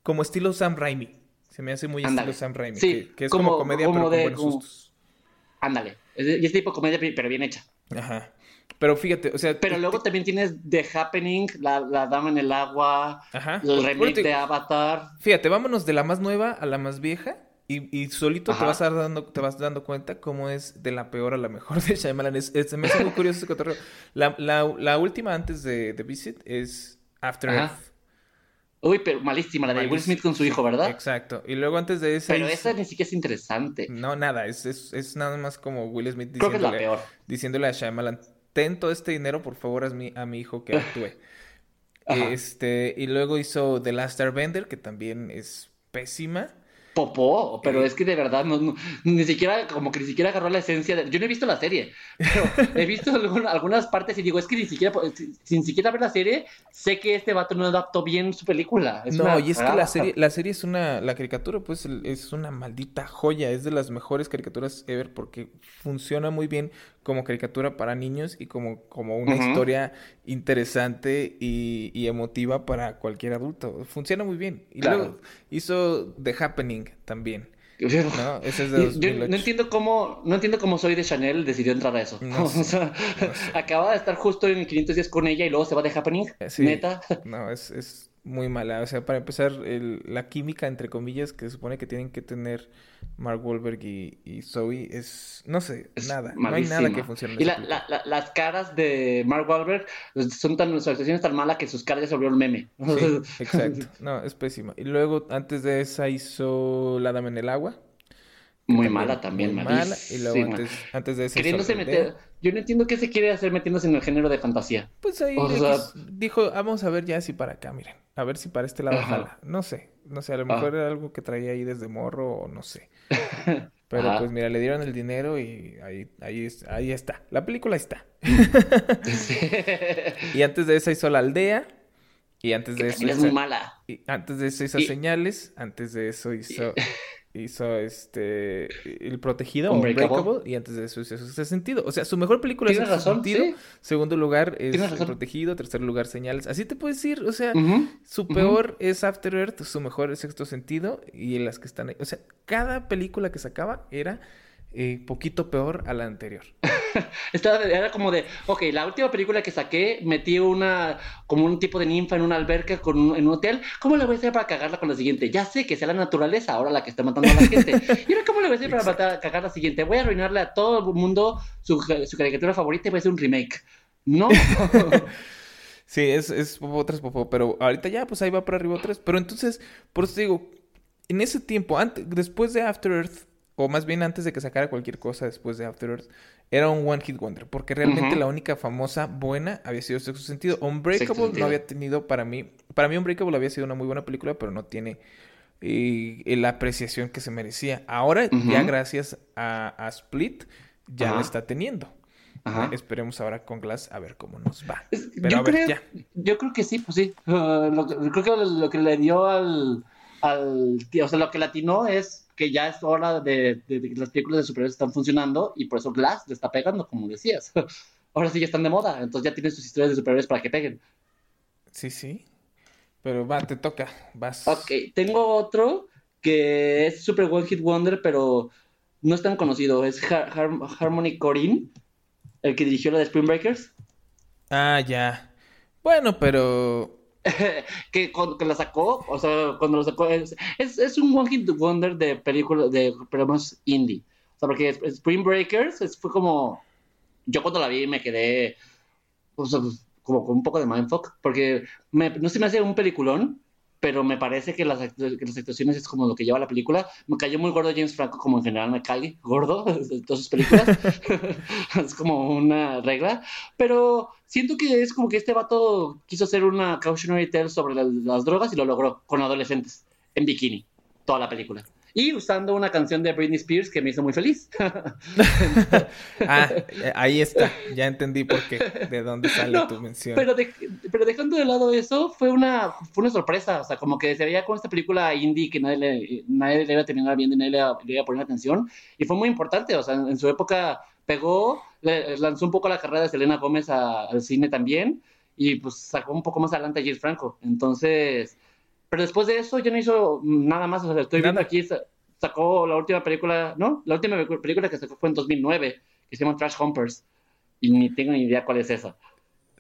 Como estilo Sam Raimi. Se me hace muy estilo Sam Raimi. Sí, que, es como, comedia, pero con buenos sustos. Ándale. Y es tipo comedia, pero bien hecha. Ajá. Pero fíjate, o sea. Pero luego también tienes The Happening, la, la, Dama en el Agua, el remake de Avatar. Fíjate, vámonos de la más nueva a la más vieja. Y, y solito te vas, a dando, te vas dando cuenta cómo es de la peor a la mejor de Shyamalan. Es, me hace muy curioso ese cotorreo. La, la, la, última antes de The Visit es After Earth. Uy, pero malísima, la de Will Smith con su hijo, ¿verdad? Exacto. Y luego antes de esa. Pero esa ni siquiera es interesante. No, nada. Es, es, es nada más como Will Smith diciéndole, Creo que es la peor. diciéndole a Shyamalan: ten todo este dinero, por favor, a mi, a mi hijo que actúe. [LAUGHS] este, y luego hizo The Last Airbender, que también es pésima popó, pero eh. es que de verdad no, ni siquiera, como que ni siquiera agarró la esencia de... Yo no he visto la serie, pero [LAUGHS] he visto algunas partes y digo, es que ni siquiera, sin siquiera ver la serie, sé que este vato no adaptó bien su película. no, y es que la serie, la serie es una, la caricatura pues es una maldita joya, es de las mejores caricaturas ever porque funciona muy bien como caricatura para niños y como, como una historia interesante y, emotiva para cualquier adulto. Funciona muy bien. Y luego hizo The Happening también. [LAUGHS] ¿no? Ese es de Yo no entiendo cómo, no entiendo cómo soy de Chanel decidió entrar a eso. [LAUGHS] [LAUGHS] acaba de estar justo en 500 días con ella y luego se va de Happening. Eh, Neta. No, es, es muy mala. O sea, para empezar, el, la química, entre comillas, que se supone que tienen que tener Mark Wahlberg y, y Zoe, es, no sé, nada. No hay nada que funcione. Y la, la, las caras de Mark Wahlberg son tan, su actuación es tan mala que sus caras ya se volvieron meme. exacto. [LAUGHS] No, es pésima. Y luego, antes de esa, hizo La Dama en el Agua, Muy mala también, muy mala. Y luego antes, antes, de eso. Queriéndose meter. Yo no entiendo qué se quiere hacer metiéndose en el género de fantasía. Pues ahí dijo, vamos a ver ya si para acá, miren. A ver si para este lado jala. No sé. No sé, a lo ah. mejor era algo que traía ahí desde morro o no sé. [LAUGHS] Pero pues mira, le dieron el dinero y ahí, ahí, ahí está. La película está. [LAUGHS] y antes de eso hizo La Aldea. Y antes de eso... Es muy mala. Y antes de eso hizo Señales. Antes de eso hizo [LAUGHS] hizo este El Protegido Unbreakable, y antes de eso hizo Sexto Sentido. O sea, su mejor película es Sexto Sentido, segundo lugar es El Protegido, tercer lugar Señales. Así te puedes decir, o sea, su peor es After Earth, su mejor es Sexto Sentido y las que están ahí. O sea, cada película que sacaba era eh, poquito peor a la anterior. [LAUGHS] Estaba, era como de, ok, la última película que saqué metí una, como un tipo de ninfa en una alberca con en un hotel. ¿Cómo le voy a hacer para cagarla con la siguiente? Ya sé que sea la naturaleza ahora la que está matando a la gente. [LAUGHS] ¿Y ahora cómo le voy a hacer para matar, cagar la siguiente? Voy a arruinarle a todo el mundo su, su caricatura favorita y voy a hacer un remake. No. [LAUGHS] sí, es, es Popo 3 Popo, pero ahorita ya, pues ahí va para arriba 3. Pero entonces, por eso digo, en ese tiempo, antes, después de After Earth, o más bien antes de que sacara cualquier cosa después de After Earth, era un One Hit Wonder, porque realmente la única famosa buena había sido Sexto Sentido. Unbreakable no había tenido para mí, para mí Unbreakable había sido una muy buena película, pero no tiene eh, la apreciación que se merecía. Ahora, ya gracias a, Split, ya la está teniendo. Esperemos ahora con Glass a ver cómo nos va. Pero yo, a ver, creo, ya. yo creo que sí, pues sí. Uh, creo que lo, que le dio al, al... O sea, lo que latinó es que ya es hora de, que las películas de superhéroes están funcionando y por eso Glass le está pegando, como decías. [LAUGHS] Ahora sí ya están de moda, entonces ya tienen sus historias de superhéroes para que peguen. Sí, sí. Pero va, te toca, vas. Ok, tengo otro que es Super One Hit Wonder, pero no es tan conocido. Es Harmony Corinne, el que dirigió la de Spring Breakers. Ah, ya. Bueno, pero [LAUGHS] que, que la sacó, o sea, cuando lo sacó, es, es, un One Hit Wonder de películas, de programas indie. O sea, porque Spring Breakers fue como, yo cuando la vi me quedé, como con un poco de mindfuck, porque no se me hace un peliculón, pero me parece que las, actuaciones es como lo que lleva la película. Me cayó muy gordo James Franco, como en general cae gordo [LAUGHS] de todas sus películas. [LAUGHS] es como una regla. Pero siento que es como que este vato quiso hacer una cautionary tale sobre las drogas y lo logró con adolescentes en bikini, toda la película y usando una canción de Britney Spears que me hizo muy feliz. [LAUGHS] [LAUGHS] ah, eh, ahí está, ya entendí por qué, de dónde sale tu mención. Pero, pero dejando de lado eso, fue una, fue una sorpresa, o sea, como que se veía con esta película indie que nadie le, nadie le iba a terminar viendo y nadie le, iba a poner atención, y fue muy importante, o sea, en, su época pegó, lanzó un poco la carrera de Selena Gómez al cine también, y pues sacó un poco más adelante a James Franco, entonces pero después de eso ya no hizo nada más. O sea, estoy viendo aquí, sacó la última película, ¿no? La última película que sacó fue en 2009, que se llama Trash Humpers. Y ni tengo ni idea cuál es esa.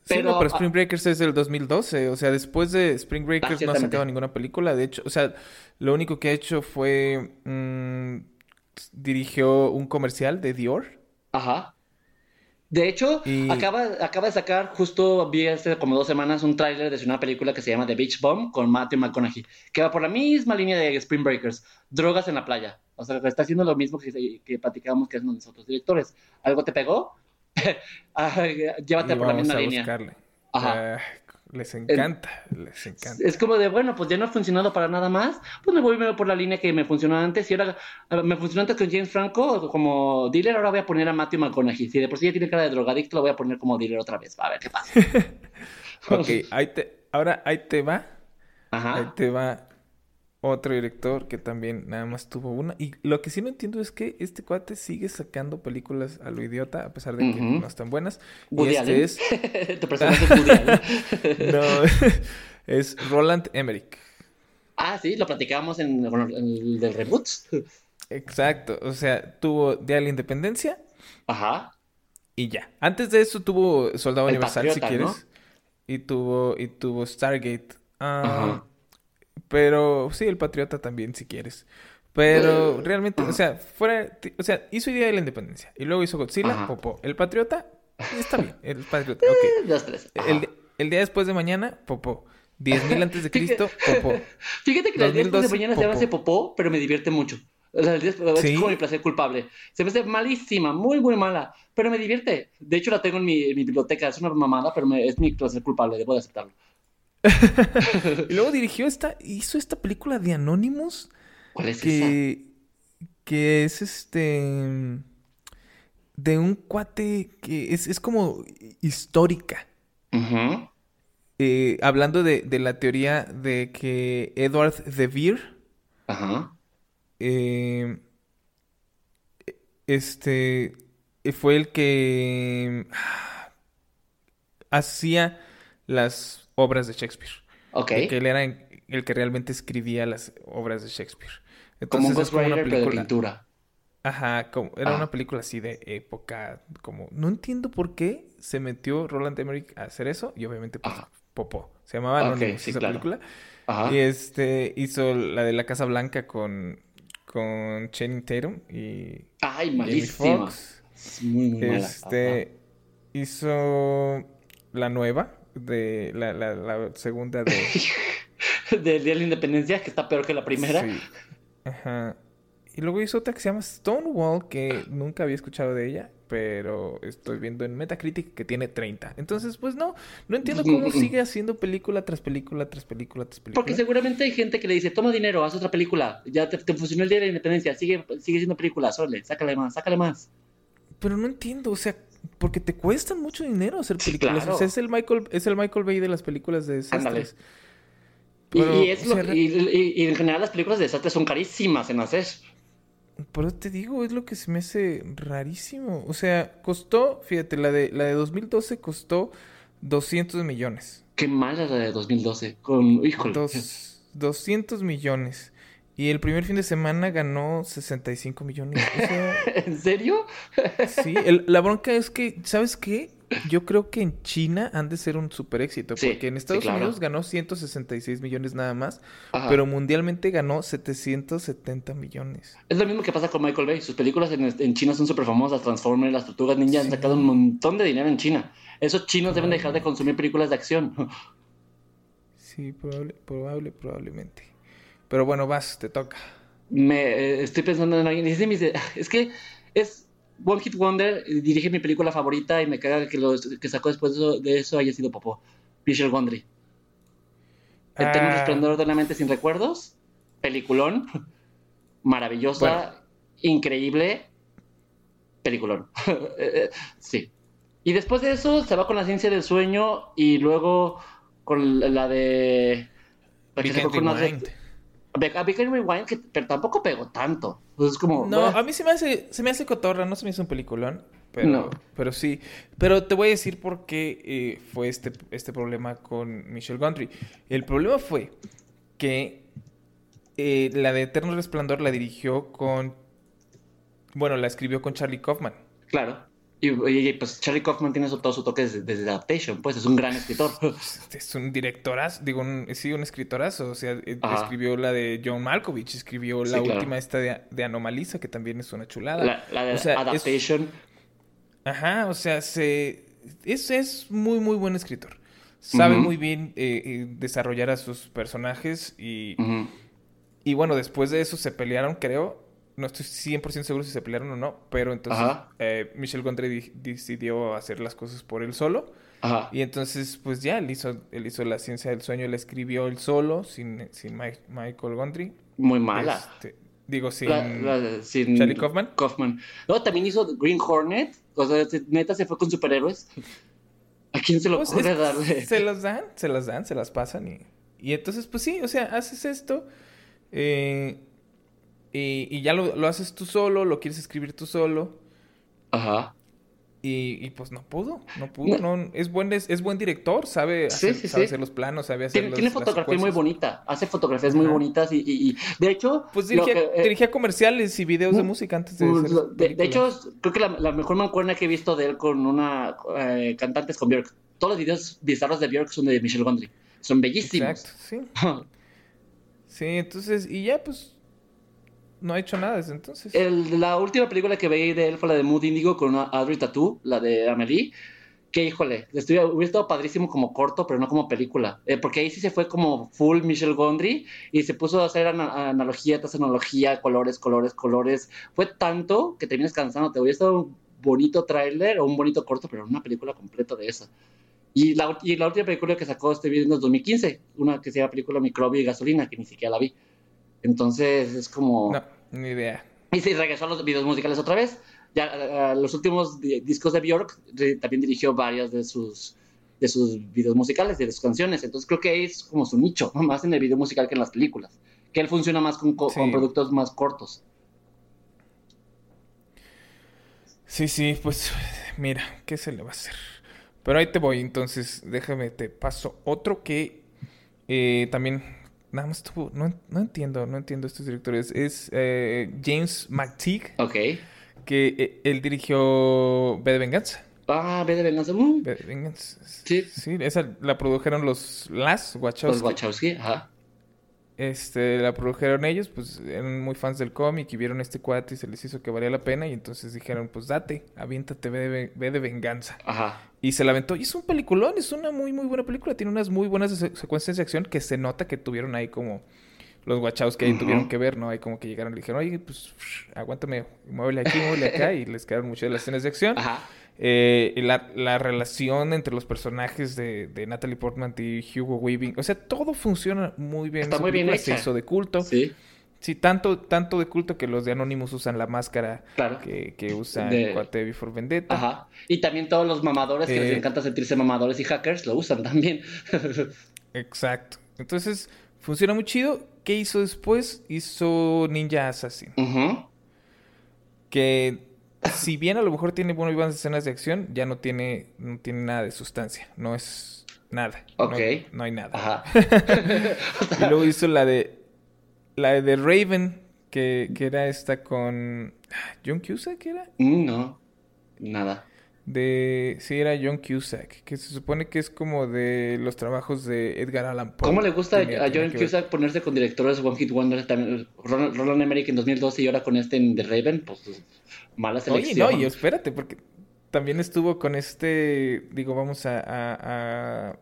Pero, sí, pero Spring Breakers es del 2012. O sea, después de Spring Breakers no ha sacado ninguna película. De hecho, o sea, lo único que ha hecho fue. Mm, dirigió un comercial de Dior. Ajá. De hecho, acaba, acaba de sacar, justo vi hace como dos semanas, un tráiler de una película que se llama The Beach Bomb con Matthew McConaughey, que va por la misma línea de Spring Breakers, drogas en la playa. O sea, está haciendo lo mismo que, que platicábamos que hacen los otros directores. ¿Algo te pegó? [LAUGHS] Ah, llévate por la misma línea. Ajá. Les encanta, les encanta. Es como de, bueno, pues ya no ha funcionado para nada más, pues me voy por la línea que me funcionó antes. Y ahora me funcionó antes con James Franco como dealer, ahora voy a poner a Matthew McConaughey. Si de por sí ya tiene cara de drogadicto, lo voy a poner como dealer otra vez. A ver qué pasa. [LAUGHS] ok, ahí te, ahora ahí te va. Ajá. Ahí te va otro director que también nada más tuvo una. Y lo que sí no entiendo es que este cuate sigue sacando películas a lo idiota, a pesar de que no están buenas. y este es. [LAUGHS] tu personaje es [LAUGHS] no, [LAUGHS] es Roland Emmerich. Ah, sí, lo platicábamos en, el del reboot. Exacto. O sea, tuvo Día de la Independencia. Ajá. Y ya. Antes de eso tuvo Soldado Universal, si quieres. Y tuvo, y tuvo Stargate. Ah, Ajá. Pero sí, el Patriota también, si quieres. Pero realmente, o sea, fuera, o sea, hizo Día de la Independencia y luego hizo Godzilla, popó. El Patriota, está bien, el Patriota, ok. Dos, tres. El, el, día después de mañana, popó. Diez mil antes de [LAUGHS] Cristo, popó. [LAUGHS] Fíjate que el día después de mañana se hace popó, pero me divierte mucho. Es como mi placer culpable. Se me hace malísima, muy, muy mala, pero me divierte. De hecho, la tengo en mi, biblioteca. Es una mamada, pero es mi placer culpable, debo de aceptarlo. [LAUGHS] y luego dirigió esta, hizo esta película de Anonymous. ¿Cuál es que, esa? Que es este. De un cuate que es, es como histórica. Eh, hablando de, de, la teoría de que Edward de Vere. Ajá. Eh, este. Fue el que. Hacía las obras de Shakespeare. Ok. que él era el que realmente escribía las obras de Shakespeare. como un ghostwriter, película... de pintura. Ajá, como, era ah. una película así de época, como... No entiendo por qué se metió Roland Emmerich a hacer eso, y obviamente pues, Popó. Se llamaba okay, esa película. Ajá. Y este, hizo la de la Casa Blanca con, con Channing Tatum y... Ay, malísima. muy, muy mala. Este, hizo la nueva, de la, la, la segunda de... [LAUGHS] del Día de la Independencia, que está peor que la primera. Sí. Ajá. Y luego hizo otra que se llama Stonewall, que nunca había escuchado de ella, pero estoy viendo en Metacritic que tiene 30. Entonces, pues no, no entiendo [LAUGHS] cómo sigue haciendo película tras película, tras película, tras película. Porque seguramente hay gente que le dice, toma dinero, haz otra película, ya te, funcionó el Día de la Independencia, sigue, sigue siendo película, sole, sácale más, sácale más. Pero no entiendo, o sea, porque te cuestan mucho dinero hacer películas. O sea, es el Michael, es el Michael Bay de las películas de desastres. y, y, en general las películas de desastres son carísimas en hacer. Pero te digo, es lo que se me hace rarísimo. O sea, costó, fíjate, la de, la de 2012 costó 200 millones. Qué mala la de 2012. Con, híjole. 200 millones. Y el primer fin de semana ganó 65 millones. [LAUGHS] ¿En serio? sí, la bronca es que, ¿sabes qué? Yo creo que en China han de ser un super éxito, porque en Estados Unidos ganó 166 millones nada más, pero mundialmente ganó 770 millones. Es lo mismo que pasa con Michael Bay. Sus películas en, China son súper famosas, Transformers, Las Tortugas Ninja, han sacado un montón de dinero en China. Esos chinos deben dejar de consumir películas de acción. sí, probable, probable, probablemente. Pero bueno, vas, te toca. Me eh, estoy pensando en alguien. Es que es One Hit Wonder, dirige mi película favorita y me caga que lo que sacó después de eso, haya sido Popó. Michel Gondry. El ah. resplandor de la mente sin recuerdos. Peliculón. [LAUGHS] Maravillosa. Increíble. Peliculón. [LAUGHS] Eh, sí. Y después de eso se va con la ciencia del sueño y luego con la de. La que a Bigger Rewind, que, pero tampoco pegó tanto. Como. No, a mí se me hace, se me hace cotorra, no se me hizo un peliculón. Pero, no. pero sí. Pero te voy a decir por qué eh, fue este, este problema con Michelle Gondry. El problema fue que eh, la de Eterno Resplandor la dirigió con. Bueno, la escribió con Charlie Kaufman. Claro. Y, pues Charlie Kaufman tiene todo su toque desde, Adaptation, pues es un gran escritor. [LAUGHS] Es un directorazo, digo, un, sí, un escritorazo. O sea, eh, escribió la de John Malkovich, escribió la última esta de, de, Anomalisa, que también es una chulada. La, de Adaptation. ajá, o sea, se, es, es muy, muy buen escritor. Sabe muy bien eh, eh, desarrollar a sus personajes y... Y bueno, después de eso se pelearon, creo, no estoy 100% seguro si se pelearon o no, pero entonces eh, Michel Gondry decidió hacer las cosas por él solo. Ajá. Y entonces, pues ya, él hizo, él hizo La Ciencia del Sueño, él escribió él solo, sin, sin Michael Gondry. Muy mala. Este, digo, sin, Charlie Kaufman. Kaufman. No, también hizo Green Hornet. O sea, neta se fue con superhéroes. ¿A quién se lo pues ocurre darle? Se los dan, se las dan, se las pasan y... Y entonces, pues sí, o sea, haces esto... Eh, y, ya lo, haces tú solo, lo quieres escribir tú solo. Ajá. Y, pues no pudo, no pudo, no. es buen es, buen director, sabe, hacer, los planos, sabe hacer Tiene, tiene fotografía muy bonita, hace fotografías muy bonitas y, de hecho... Pues eh, dirigía, comerciales y videos de música antes de pues, de, hecho, creo que la, mejor mancuerna que he visto de él con una eh, cantante es con Björk. Todos los videos bizarros de Björk son de Michelle Gondry. Son bellísimos. Exacto, sí. [LAUGHS] sí, entonces, y ya pues no ha hecho nada desde entonces. la última película que veí de él fue la de Mood Indigo con una Audrey Tattoo, la de Amelie. que híjole, estuviera, hubiera estado padrísimo como corto, pero no como película. Eh, porque ahí sí se fue como full Michelle Gondry y se puso a hacer ana- analogía tras analogía, colores, colores, colores. Fue tanto que terminas cansando. Te hubiera estado un bonito tráiler o un bonito corto, pero una película completa de esa. Y la, y la última película que sacó este video en 2015, una que se llama película Microbio y Gasolina, que ni siquiera la vi. Entonces es como... No, ni idea. Y sí, regresó a los videos musicales otra vez. Ya los últimos di- discos de Björk eh, también dirigió varias de sus de sus videos musicales, de sus canciones. Entonces creo que es como su nicho, ¿no? [LAUGHS] más en el video musical que en las películas. Que él funciona más con, co- Sí. con productos más cortos. Sí, sí, pues mira, ¿qué se le va a hacer? Pero ahí te voy, entonces déjame, te paso otro que eh, también, nada más tuvo, no, no entiendo, no entiendo estos directores. Es eh, James McTeague, Ok. que eh, él dirigió B de Venganza. Ah, ve de venganza. B de Venganza. Sí. Sí, esa la produjeron los Las los Wachowski. Wachowski, ajá. Este, la produjeron ellos, pues eran muy fans del cómic y vieron este cuate y se les hizo que valía la pena y entonces dijeron, pues date, aviéntate, ve de, ve de venganza. Ajá. Y se la aventó. Y es un peliculón, es una muy, muy buena película. Tiene unas muy buenas se- secuencias de acción que se nota que tuvieron ahí como los guachaos que ahí tuvieron que ver, ¿no? Ahí como que llegaron y le dijeron, oye, pues aguántame, muévele aquí, muévele acá. Y les quedaron muchas de las escenas de acción. Ajá. Eh, la, la relación entre los personajes de, de Natalie Portman y Hugo Weaving. O sea, todo funciona muy bien. Está muy bien película Se hizo de culto. Sí, Sí, tanto, tanto de culto que los de Anonymous usan la máscara claro. que, que usa De- cuate Before Vendetta. Ajá. Y también todos los mamadores que les Eh, encanta sentirse mamadores y hackers lo usan también. [LAUGHS] Exacto. Entonces, funciona muy chido. ¿Qué hizo después? Hizo Ninja Assassin. Ujú. Que si bien a lo mejor tiene muy buenas escenas de acción, ya no tiene, no tiene nada de sustancia. No es nada. No- Ok. No, hay nada. Ajá. [LAUGHS] Y luego hizo la de la de Raven, que, que era esta con ah, John Cusack, ¿era? Mm, No, nada. De sí era John Cusack, que se supone que es como de los trabajos de Edgar Allan Poe. ¿Cómo le gusta a tenía John. Cusack ponerse con directores One Hit Wonder también? Roland, Roland Emmerich en 2012 y ahora con este en The Raven, pues mala Oye, selección. no, y espérate, porque también estuvo con este, digo, vamos a, a- a-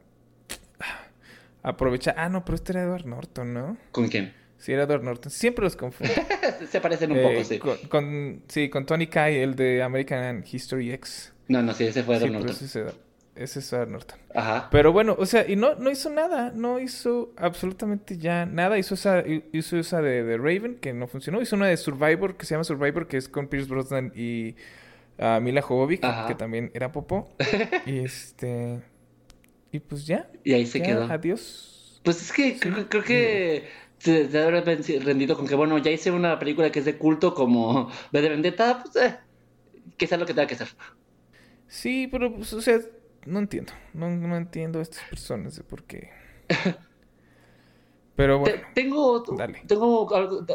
a aprovechar. Ah, no, pero este era Edward Norton, ¿no? ¿Con quién? Sí, era Edward Norton. Siempre los confundo. [LAUGHS] Se parecen un Eh, poco, sí. Con, con- sí, con Tony Kai, el de American History X. No, no, sí, ese fue Sí, Edward pero Norton. ese es Edward- ese es Edward Norton. Ajá. Pero bueno, o sea, y no, no hizo nada, no hizo absolutamente ya nada. Hizo esa, hizo esa de, de Raven, que no funcionó. Hizo una de Survivor, que se llama Survivor, que es con Pierce Brosnan y ah, Mila Jovovich, Ajá. que también era popó. [LAUGHS] y este... Y pues ya, Y ahí se ya, quedó. adiós. Pues es que creo, creo que debe haber venci- rendido con que, bueno, ya hice una película que es de culto como V de Vendetta, pues, eh, que sea lo que tenga que ser. Sí, pero, pues, o sea, no entiendo. No, no entiendo a estas personas de por qué. [LAUGHS] Pero bueno, Te- tengo, dale. tengo algo,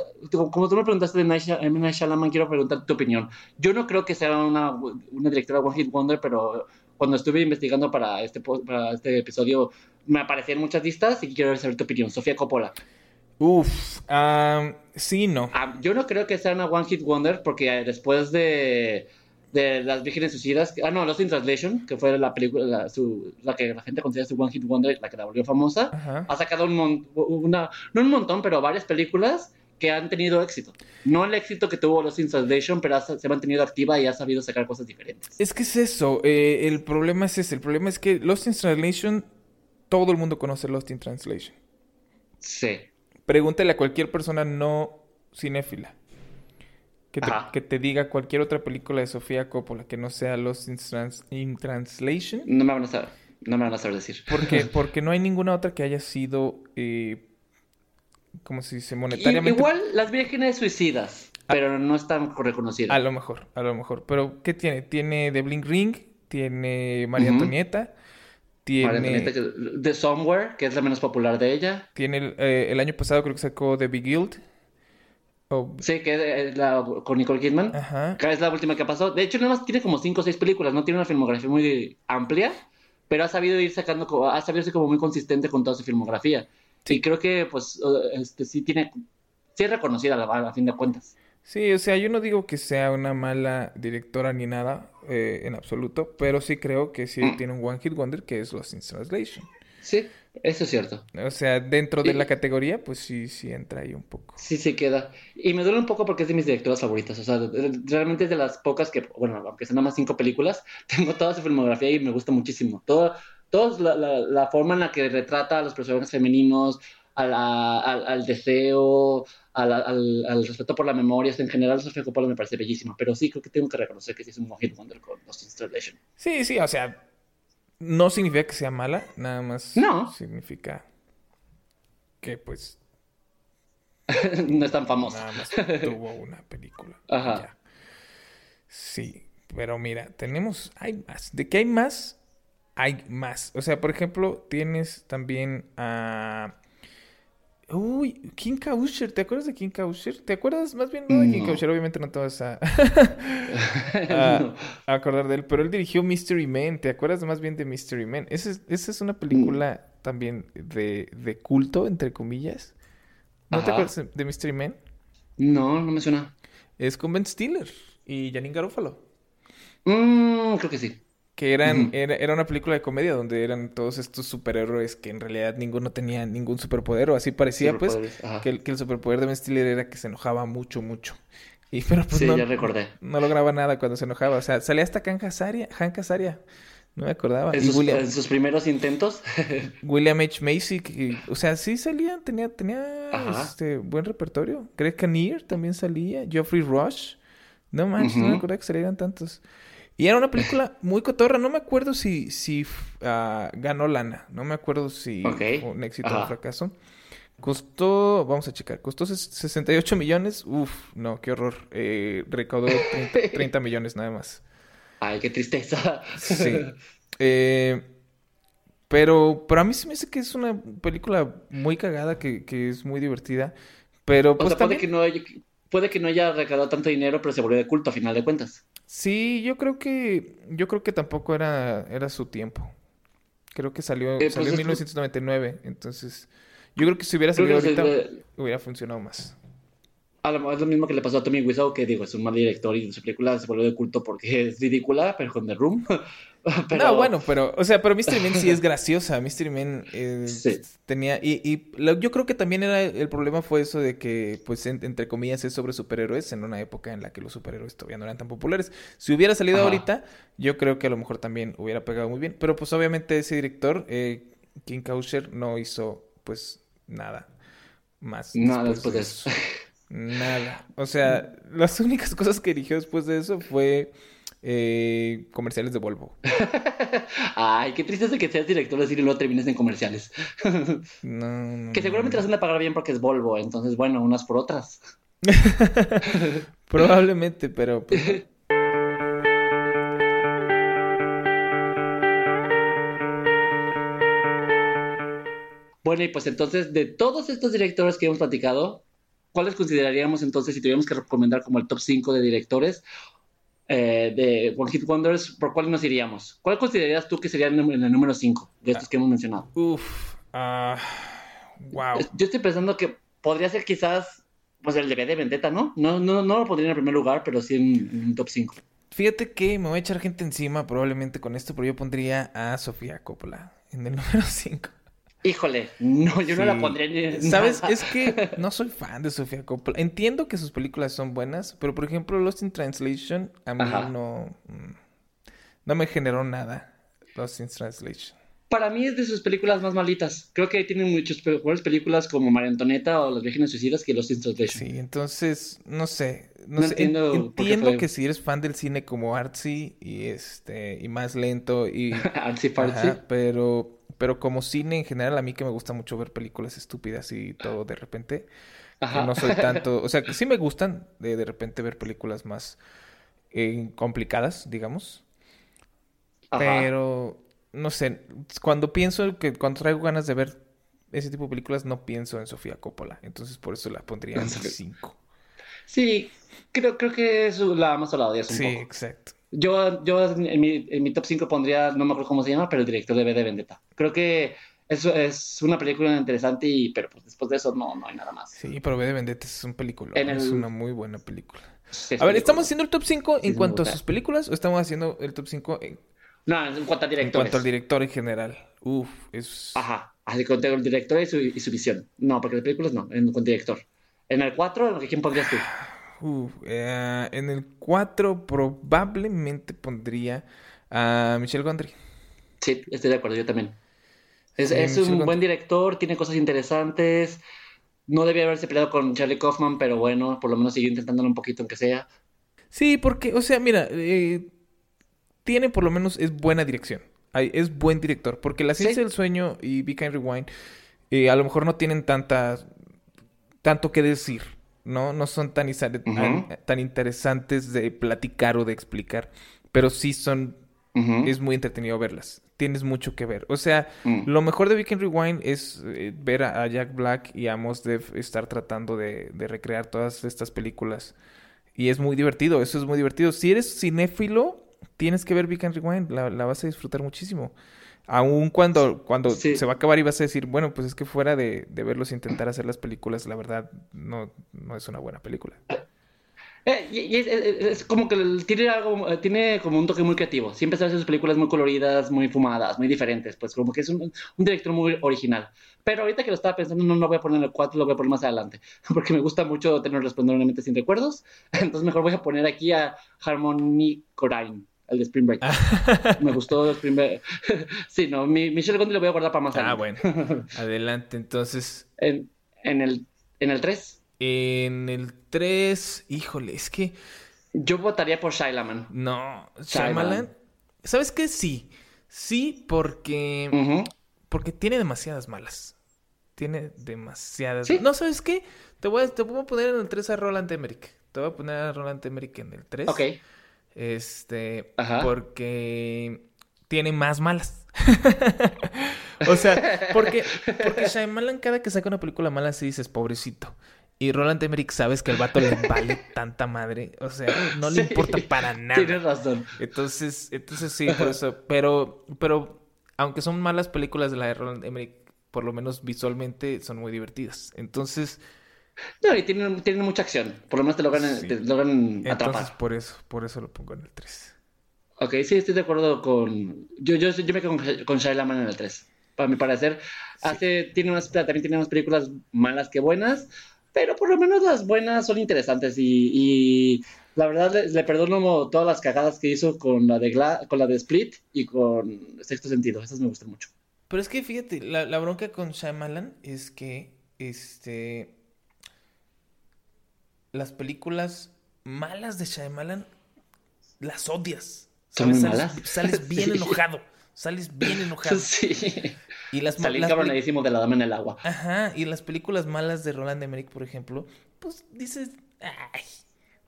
como tú me preguntaste de Night. Night Shyamalan, quiero preguntar tu opinión. Yo no creo que sea una, una directora One Hit Wonder, pero cuando estuve investigando para este, para este episodio me aparecían muchas listas y quiero saber tu opinión. Sofía Coppola. Uf, ah, sí, no. Ah, yo no creo que sea una One Hit Wonder porque eh, después de, de Las Vírgenes Suicidas, ah, no, Lost in Translation, que fue la película, la, su- la que la gente considera su One Hit Wonder, la que la volvió famosa, Ajá. ha sacado un mon- una, no un montón, pero varias películas que han tenido éxito. No el éxito que tuvo Lost in Translation, pero se ha mantenido activa y ha sabido sacar cosas diferentes. Es que es eso, eh, el problema es ese, el problema es que Lost in Translation, todo el mundo conoce Lost in Translation. Sí. Pregúntale a cualquier persona no cinéfila que te, que te diga cualquier otra película de Sofía Coppola que no sea Lost in, Trans- in Translation. No me van a saber, no me van a saber decir. Porque, [LAUGHS] porque no hay ninguna otra que haya sido, eh, como se dice, monetariamente. Igual Las Vírgenes Suicidas, pero no están reconocidas. A lo mejor, a lo mejor. Pero, ¿qué tiene? Tiene The Blink Ring, tiene María Ujú. Antonieta, María tiene... The Somewhere, que es la menos popular de ella. Tiene el, eh, el año pasado creo que sacó The Big Guild. Sí, que es la, con Nicole Kidman. Ajá. Que es la última que pasó. De hecho, nada más tiene como 5 o 6 películas. No tiene una filmografía muy amplia. Pero ha sabido ir sacando, ha sabido ser como muy consistente con toda su filmografía. Y creo que, pues, este sí tiene. Sí es reconocida a fin de cuentas. Sí, o sea, yo no digo que sea una mala directora ni nada eh, en absoluto, pero sí creo que sí Mm. tiene un One Hit Wonder que es Lost in Translation. Sí, eso es cierto. O sea, dentro de Y- la categoría, pues sí, sí entra ahí un poco. Sí, sí queda. Y me duele un poco porque es de mis directoras favoritas. O sea, realmente es de las pocas que, bueno, aunque sean nada más cinco películas, [LAUGHS] tengo toda su filmografía y me gusta muchísimo. Todo, toda la, la, la forma en la que retrata a los personajes femeninos, a la- al, al deseo, al, al, al respeto por la memoria. En general, Sofía Coppola me parece bellísima. Pero sí, creo que tengo que reconocer que sí es un One Hit Wonder con Lost in Translation. Sí, sí, o sea, no significa que sea mala, nada más No. significa que pues [LAUGHS] no es tan famosa. nada más tuvo [LAUGHS] una película. Ajá. Ya. Sí, pero mira, tenemos, hay más. ¿De qué hay más? Hay más. O sea, por ejemplo, tienes también a... Uy, King Kausher, ¿te acuerdas de King Kausher? ¿Te acuerdas más bien no de King No. Kausher? Obviamente no te vas a, [LAUGHS] a- a acordar de él, pero él dirigió Mystery Man, ¿te acuerdas más bien de Mystery Man? Esa es, esa es una película también de, de culto, entre comillas. ¿No te acuerdas de Mystery Man? No, no me suena. Es con Ben Stiller y Janine Garofalo. Mm, creo que sí. Que eran, era, era una película de comedia donde eran todos estos superhéroes que en realidad ninguno tenía ningún superpoder, o así parecía, pues, que el, que el superpoder de Ben Stiller era que se enojaba mucho, mucho. Y pero pues Sí, no, ya recordé. no lograba nada cuando se enojaba. O sea, salía hasta Hank Azaria, Hank Azaria. No me acordaba. En sus, William, en sus primeros intentos. [LAUGHS] William H. Macy, que- o sea, sí salía, tenía, tenía Ajá. este buen repertorio. Greg Kinnear también salía, Geoffrey Rush. No manches, no me acordaba que salieran tantos. Y era una película muy cotorra. No me acuerdo si, si ah, ganó lana. No me acuerdo si fue un éxito o un fracaso. Costó, vamos a checar, costó ses- 68 millones. Uf, no, qué horror. Eh, recaudó 30, 30 [LAUGHS] millones nada más. Ay, qué tristeza. Sí. [LAUGHS] Eh, pero, pero a mí se me hace que es una película muy cagada, que, que es muy divertida. Pero O pues sea, puede que no haya, puede que no haya recaudado tanto dinero, pero se volvió de culto a final de cuentas. Sí, yo creo que yo creo que tampoco era era su tiempo. Creo que salió pues, salió en es- 1999, entonces yo creo que si hubiera salido que ahorita hubiera funcionado más. A lo mejor es lo mismo que le pasó a Tommy Wiseau, que digo, es un mal director y su película se volvió de culto porque [LAUGHS] es ridícula, pero con The Room. [LAUGHS] Pero- No, bueno, pero o sea, pero Mystery Man sí es graciosa. Mystery Man eh, Sí. tenía y, y lo- yo creo que también era el problema fue eso de que pues en- entre comillas es sobre superhéroes en una época en la que los superhéroes todavía no eran tan populares. Si hubiera salido Ajá. ahorita, yo creo que a lo mejor también hubiera pegado muy bien, pero pues obviamente ese director eh, King Kausher no hizo pues nada más Nada después de eso. Nada. O sea, las únicas cosas que dirigió después de eso fue eh, comerciales de Volvo. [LAUGHS] Ay, qué tristeza que seas director de cine y luego termines en comerciales. [LAUGHS] No, no, Que seguramente no. las van a pagar bien porque es Volvo, entonces, bueno, unas por otras. [LAUGHS] Probablemente, pero pues, no. Bueno, y pues entonces, de todos estos directores que hemos platicado, ¿cuáles consideraríamos entonces, si tuviéramos que recomendar como el top 5 de directores eh, de One Hit Wonders, por cuáles nos iríamos? ¿Cuál considerarías tú que sería en el número 5 de estos que hemos mencionado? Uf. ah, wow. Yo estoy pensando que podría ser quizás, pues el de B de Vendetta, ¿no? No, no, no lo pondría en el primer lugar, pero sí en, en un top 5. Fíjate que me voy a echar gente encima probablemente con esto, pero yo pondría a Sofía Coppola en el [LAUGHS] número 5. Híjole, no, yo no la pondría ni ¿Sabes? nada. Es que [LAUGHS] no soy fan de Sofía Coppola. Entiendo que sus películas son buenas, pero por ejemplo Lost in Translation a mí Ajá. no... mm, No me generó nada Lost in Translation. Para mí es de sus películas más malitas. Creo que tienen muchas mejores películas como María Antonieta o Las Vírgenes Suicidas que Los in Translation. Sí, entonces, no sé. No, No sé, en- entiendo entiendo que si eres fan del cine como artsy y este y más lento y [LAUGHS] Artsy. Ajá, pero pero como cine en general a mí que me gusta mucho ver películas estúpidas y todo de repente, Ajá. no soy [LAUGHS] tanto, o sea, que sí me gustan de, de repente ver películas más eh, complicadas, digamos, Ajá. pero no sé, cuando pienso que cuando traigo ganas de ver ese tipo de películas no pienso en Sofía Coppola, entonces por eso la pondría en En Sofía- 5. Sí, creo, creo que es la más o la odias un Sí, poco. exacto. Yo, yo en mi, en mi top 5 pondría, no me acuerdo cómo se llama, pero el director de B de Vendetta. Creo que eso es una película interesante, y, pero pues después de eso no, no hay nada más. Sí, pero V de Vendetta es un película. En Es el- una muy buena película. Sí, es A ver. ¿estamos haciendo el top 5 en sí me cuanto a sus películas o estamos haciendo el top 5 en, No, en cuanto a en directores. cuanto al director en general? Uf, es... Ajá, así con el director y su, y su visión. No, porque las películas no, en, con director. En el 4, ¿quién pondrías tú? Uf, eh, en el 4 probablemente pondría a Michelle Gondry. Sí, estoy de acuerdo, yo también. Es, Sí, es Michel un Gondry. buen director, tiene cosas interesantes. No debía haberse peleado con Charlie Kaufman, pero bueno, por lo menos siguió intentándolo un poquito, aunque sea. Sí, porque, o sea, mira, eh, tiene por lo menos, es buena dirección. Es buen director. Porque La Ciencia Sí. del Sueño y Be Kind Rewind eh, a lo mejor no tienen tanta, tanto que decir, ¿no? No son tan, tan, interesantes de platicar o de explicar. Pero sí son, es muy entretenido verlas. Tienes mucho que ver. O sea, Mm. lo mejor de Be Kind Rewind es eh, ver a, a Jack Black y a Mos Def estar tratando de, de recrear todas estas películas. Y es muy divertido, eso es muy divertido. Si eres cinéfilo, tienes que ver and Rewind, la, la vas a disfrutar muchísimo. Aún cuando, cuando Sí. se va a acabar y vas a decir, bueno, pues es que fuera de, de verlos intentar hacer las películas, la verdad, no, no es una buena película. Eh, y- y es, es- es como que tiene algo, eh, tiene como un toque muy creativo. Siempre hace sus películas muy coloridas, muy fumadas, muy diferentes. Pues como que es un, un director muy original. Pero ahorita que lo estaba pensando, no lo voy a poner en el 4, lo voy a poner más adelante. [LAUGHS] Porque me gusta mucho tener responder una mente sin recuerdos. [LAUGHS] Entonces mejor voy a poner aquí a Harmony Corrine, el de Spring Break. [LAUGHS] Me gustó Spring Break. [LAUGHS] sí, no, mi, Michelle Gondry lo voy a guardar para más Ah, adelante. bueno. [LAUGHS] Adelante, entonces. En, en el, en el 3, En el 3, híjole, es que yo votaría por Shyamalan. no, Shyamalan. ¿sabes qué? Sí, sí, porque porque tiene demasiadas malas. Tiene demasiadas. ¿Sí? No, ¿sabes qué? Te voy a, te voy a poner en el 3 a Roland Emmerich. Te voy a poner a Roland Emmerich en el 3. Ok. Este, Ajá. porque tiene más malas. [LAUGHS] o sea, porque, porque Shyamalan cada que saca una película mala sí dices, pobrecito. Y Roland Emmerich sabes que el vato le vale [LAUGHS] tanta madre. O sea, no le Sí, importa para nada. Tienes razón. Entonces, entonces sí, por eso. Pero, pero, aunque son malas películas de la de Roland Emmerich, por lo menos visualmente son muy divertidas. Entonces, No, y tienen, tienen mucha acción. Por lo menos te logran, Sí. te logran entonces atrapar. por eso, por eso lo pongo en el 3. Ok, sí, estoy de acuerdo con... Yo, yo, yo me quedo con, con Shyamalan en el 3. Para mi parecer, hace, tiene unas, también tiene unas películas malas que buenas, pero por lo menos las buenas son interesantes y, y la verdad le, le perdono todas las cagadas que hizo con la de Gla- con la de Split y con Sexto Sentido. Esas me gustan mucho. Pero es que fíjate, la, la bronca con Shyamalan es que este las películas malas de Shyamalan las odias. ¿Son muy Sales, malas? sales bien [LAUGHS] Sí. enojado. Sales bien enojado. Sí. Y las, Salí las cabronadísimo de la dama en el agua. Ajá, y las películas malas de Roland Emmerich, por ejemplo, pues dices, ay,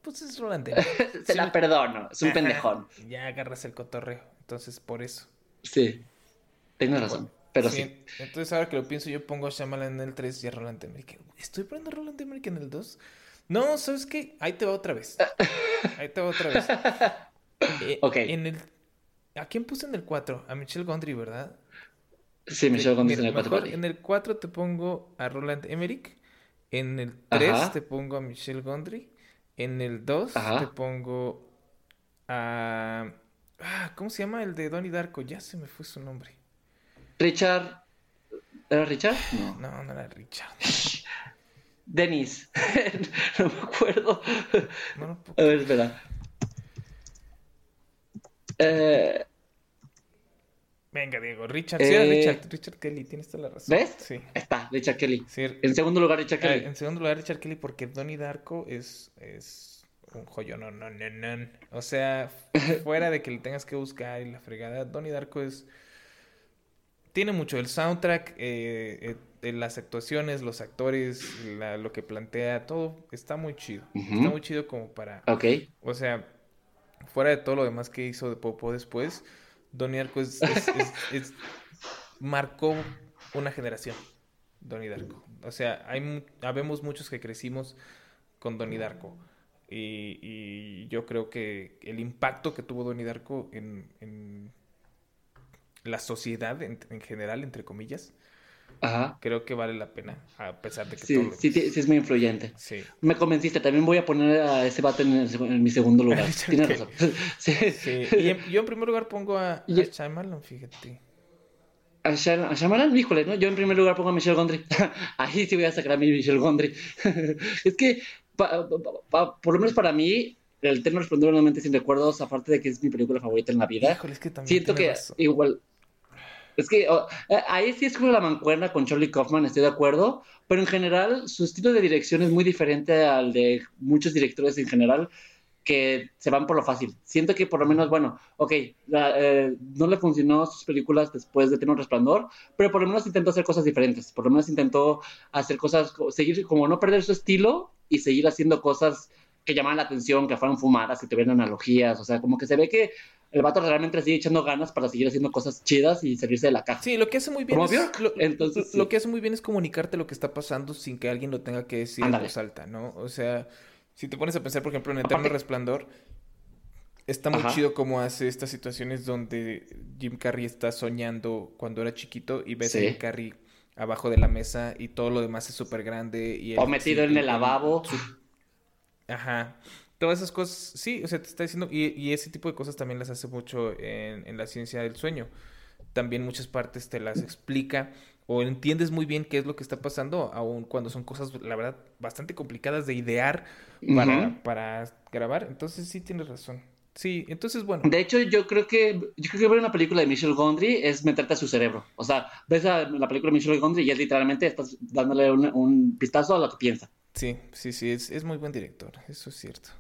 pues es Roland Emmerich. [LAUGHS] Se Sí, la perdono, es un Ajá, pendejón. Ya agarras el cotorreo. Entonces, por eso. Sí, tienes razón, pero sí. Entonces, ahora que lo pienso, yo pongo a Shyamalan en el 3 y a Roland Emmerich. ¿Estoy poniendo a Roland Emmerich en el 2? No, ¿sabes qué? Ahí te va otra vez. Ahí te va otra vez. [LAUGHS] Eh, Ok. En el... ¿A quién puse en el 4? A Michelle Gondry, ¿verdad? Sí, Michelle Gondry en el cuatro mejor para ti. en el 4 te pongo a Roland Emmerich. En el 3 Ajá. te pongo a Michelle Gondry. En el 2 Ajá. te pongo a... Ah, ¿Cómo se llama el de Donnie Darko? Ya se me fue su nombre. Richard. ¿Era Richard? No. No, no era Richard. [LAUGHS] Dennis. [LAUGHS] no me acuerdo. No A ver, espera. Eh, Venga, Diego. Richard. Sí, Eh, Richard. Richard Kelly. Tienes toda la razón. ¿Ves? Sí. ahí está, Richard Kelly. Sí, En segundo lugar, Richard Ah, Kelly. en segundo lugar, Richard Kelly, porque Donnie Darko es, es un joyo, no, no, no, no. O sea, [LAUGHS] fuera de que le tengas que buscar y la fregada, Donnie Darko es. Tiene mucho el soundtrack, eh, eh, las actuaciones, los actores, la- lo que plantea, todo está muy chido. Está muy chido como para. Ok. O sea, fuera de todo lo demás que hizo de Popo después, Donnie Darko es, es- [LAUGHS] es- marcó una generación. Donnie Darko. O sea, hay habemos muchos que crecimos con Donnie Darko. Y, y yo creo que el impacto que tuvo Donnie Darko en, en la sociedad en, en general, entre comillas, creo que vale la pena, a pesar de que sí, todo sí, sí, es muy influyente. Sí. Me convenciste, también voy a poner a ese vato en, mi segundo lugar. [LAUGHS] Tienes razón. [LAUGHS] sí. sí. Y yo en primer lugar pongo a, a Shyamalan, fíjate. A, Shyamalan, híjole, ¿no? Yo en primer lugar pongo a Michelle Gondry. [LAUGHS] Ahí sí voy a sacar a mi Michelle Gondry. es que, por lo menos para mí, el Eterno Resplandor nuevamente sin recuerdos, aparte de que es mi película favorita en la vida. Híjole, es que también siento que igual es que oh, ahí sí es como la mancuerna con Charlie Kaufman, estoy de acuerdo, pero en general su estilo de dirección es muy diferente al de muchos directores en general que se van por lo fácil. Siento que por lo menos, bueno, ok, eh, no le funcionó sus películas después de tener un resplandor, pero por lo menos intentó hacer cosas diferentes, por lo menos intentó hacer cosas, seguir como no perder su estilo y seguir haciendo cosas que llamaban la atención, que fueran fumadas, que tuvieran analogías, o sea, como que se ve que el vato realmente sigue echando ganas para seguir haciendo cosas chidas y salirse de la caja. Sí, lo que hace muy bien es, lo, Entonces, lo que hace muy bien es comunicarte lo que está pasando sin que alguien lo tenga que decir en voz alta, ¿no? O sea, si te pones a pensar, por ejemplo, en Eterno Resplandor, está muy chido cómo hace estas situaciones donde Jim Carrey está soñando cuando era chiquito y ves a Jim Carrey abajo de la mesa y todo lo demás es súper grande. Y o metido en el lavabo. Ajá todas esas cosas, sí, o sea, te está diciendo, y, ese tipo de cosas también las hace mucho en, la ciencia del sueño. También muchas partes te las explica o entiendes muy bien qué es lo que está pasando, aun cuando son cosas, la verdad, bastante complicadas de idear para, para grabar. Entonces sí tienes razón. Sí, entonces bueno. De hecho, yo creo que yo creo que ver una película de Michelle Gondry es meterte a su cerebro. O sea, ves a la película de Michelle Gondry y es literalmente estás dándole un, un vistazo a lo que piensa. Sí, sí, sí, es, es muy buen director, eso es cierto.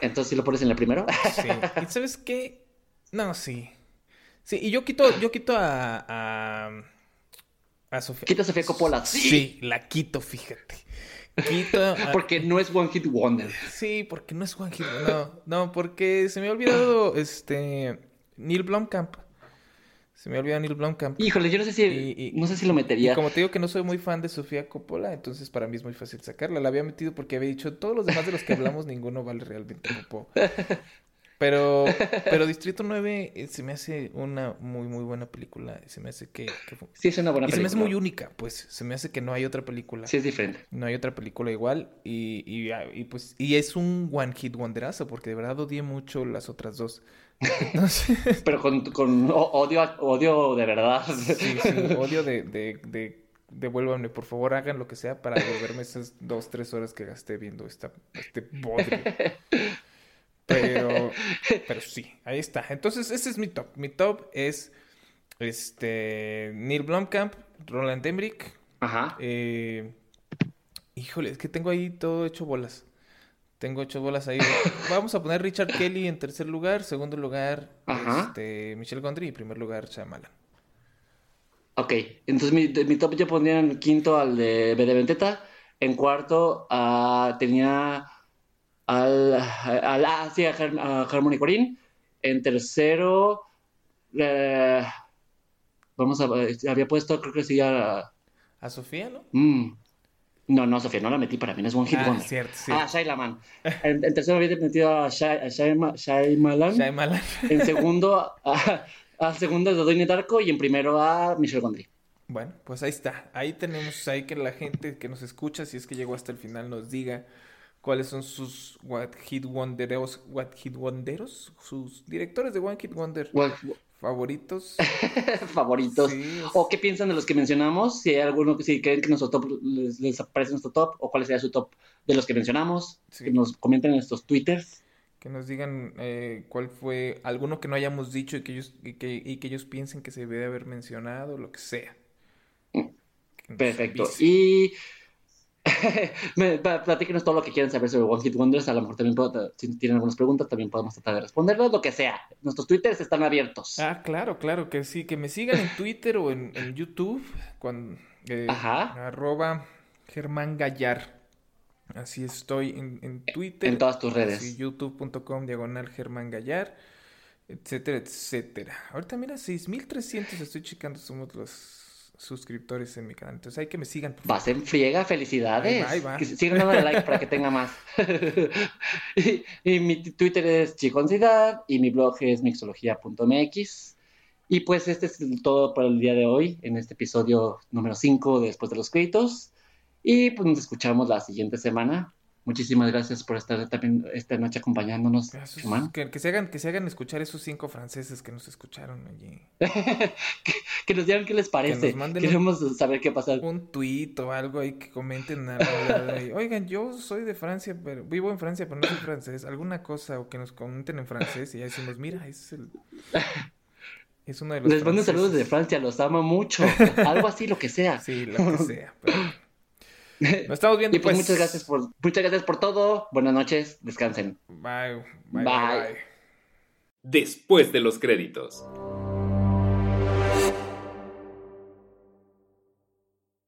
Entonces, ¿sí lo pones en el primero? Sí. ¿Y sabes qué? No, sí. Sí, y yo quito, yo quito a, a, a Sofía. Quita a Sofía Coppola. Sí. la quito, fíjate. Quito [LAUGHS] Porque no es One Hit Wonder. Sí, porque no es One Hit Wonder. No, no, porque se me ha olvidado este Neil Blomkamp. Se me olvidó Neil Blomkamp. Híjole, yo no sé si, no sé si lo metería. Y como te digo que no soy muy fan de Sofía Coppola, entonces para mí es muy fácil sacarla. La había metido porque había dicho, todos los demás de los que hablamos, ninguno vale realmente. [LAUGHS] Pero, pero Distrito 9 eh, se me hace una muy, muy buena película. Se me hace que... sí, es una buena y película. se me hace muy única, pues. Se me hace que no hay otra película. Sí, es diferente. No hay otra película igual. Y, y, ah, y pues... Y es un one hit wonderazo, porque de verdad odié mucho las otras dos. [LAUGHS] Pero con, con odio, odio de verdad. Sí, sí, odio de, de, de, devuélvanme, por favor, hagan lo que sea para devolverme esas dos, tres horas que gasté viendo esta, este bodrio. Pero, pero sí, ahí está. Entonces, ese es mi top. Mi top es este Neil Blomkamp, Roland Emmerich. Ajá. Eh, híjole, es que tengo ahí todo hecho bolas. Tengo ocho bolas ahí. [COUGHS] Vamos a poner Richard Kelly en tercer lugar, segundo lugar este, Michelle Gondry y primer lugar Shyamalan. Ok, entonces mi, mi top yo pondría en quinto al de B de Vendetta, en cuarto uh, tenía al, al ah, sí, a, Harmony Corinne, en tercero eh, vamos a había puesto creo que sí a a Sofía, ¿no? Mm. No, no, Sofía, no la metí para mí, no es One Hit ah, Wonder. Cierto, Ah, Shailaman. En, en tercero había metido a, Shai, Shyamalan. En segundo, a, a segundo a Darko y en primero a Michelle Gondry. Bueno, pues ahí está. Ahí tenemos ahí que la gente que nos escucha, si es que llegó hasta el final, nos diga cuáles son sus What Hit Wonderos, What Hit Wonderos, sus directores de One Hit Wonder favoritos. [LAUGHS] favoritos. O qué piensan de los que mencionamos, si hay alguno que si creen que nuestro top les, aparece nuestro top, o cuál sería su top de los que mencionamos, que nos comenten en estos twitters. Que nos digan eh, cuál fue alguno que no hayamos dicho y que ellos, y que, y que ellos piensen que se debe haber mencionado, lo que sea. Mm. Perfecto. Y [LAUGHS] Platíquenos todo lo que quieran saber sobre One Hit Wonders. A lo mejor también si tienen algunas preguntas, también podemos tratar de responderlos, lo que sea. Nuestros twitters están abiertos. Ah, claro, claro, que sí, que me sigan en Twitter o en, YouTube, cuando, eh, Ajá. arroba Germán Gallar. Así estoy en, Twitter. En todas tus redes. youtube.com diagonal Germán Gallar, etcétera, etcétera. Ahorita mira, 6300 estoy checando, somos los suscriptores en mi canal. Entonces hay que me sigan. Vas en friega, felicidades. Ahí va, sigan dándole like para que tenga más. [LAUGHS] y, mi Twitter es Chiconcidad y mi blog es mixología.mx. Y pues este es todo por el día de hoy, en este episodio número 5 después de los créditos. Y pues nos escuchamos la siguiente semana. Muchísimas gracias por estar también esta noche acompañándonos, que, que, se hagan, que se hagan escuchar esos cinco franceses que nos escucharon allí. [LAUGHS] que, nos digan qué les parece. Queremos saber qué pasa. Un tuit o algo ahí que comenten. [LAUGHS] Oigan, yo soy de Francia, pero vivo en Francia, pero no soy francés. Alguna cosa o que nos comenten en francés y ya decimos, mira, es el... [LAUGHS] Es uno de los Les mando saludos de Francia, los amo mucho. Algo así, lo que sea. Sí, lo que sea. Nos estamos viendo. [LAUGHS] Y pues, pues, muchas gracias por muchas gracias por todo. Buenas noches, descansen. bye. bye. bye. Después de los créditos.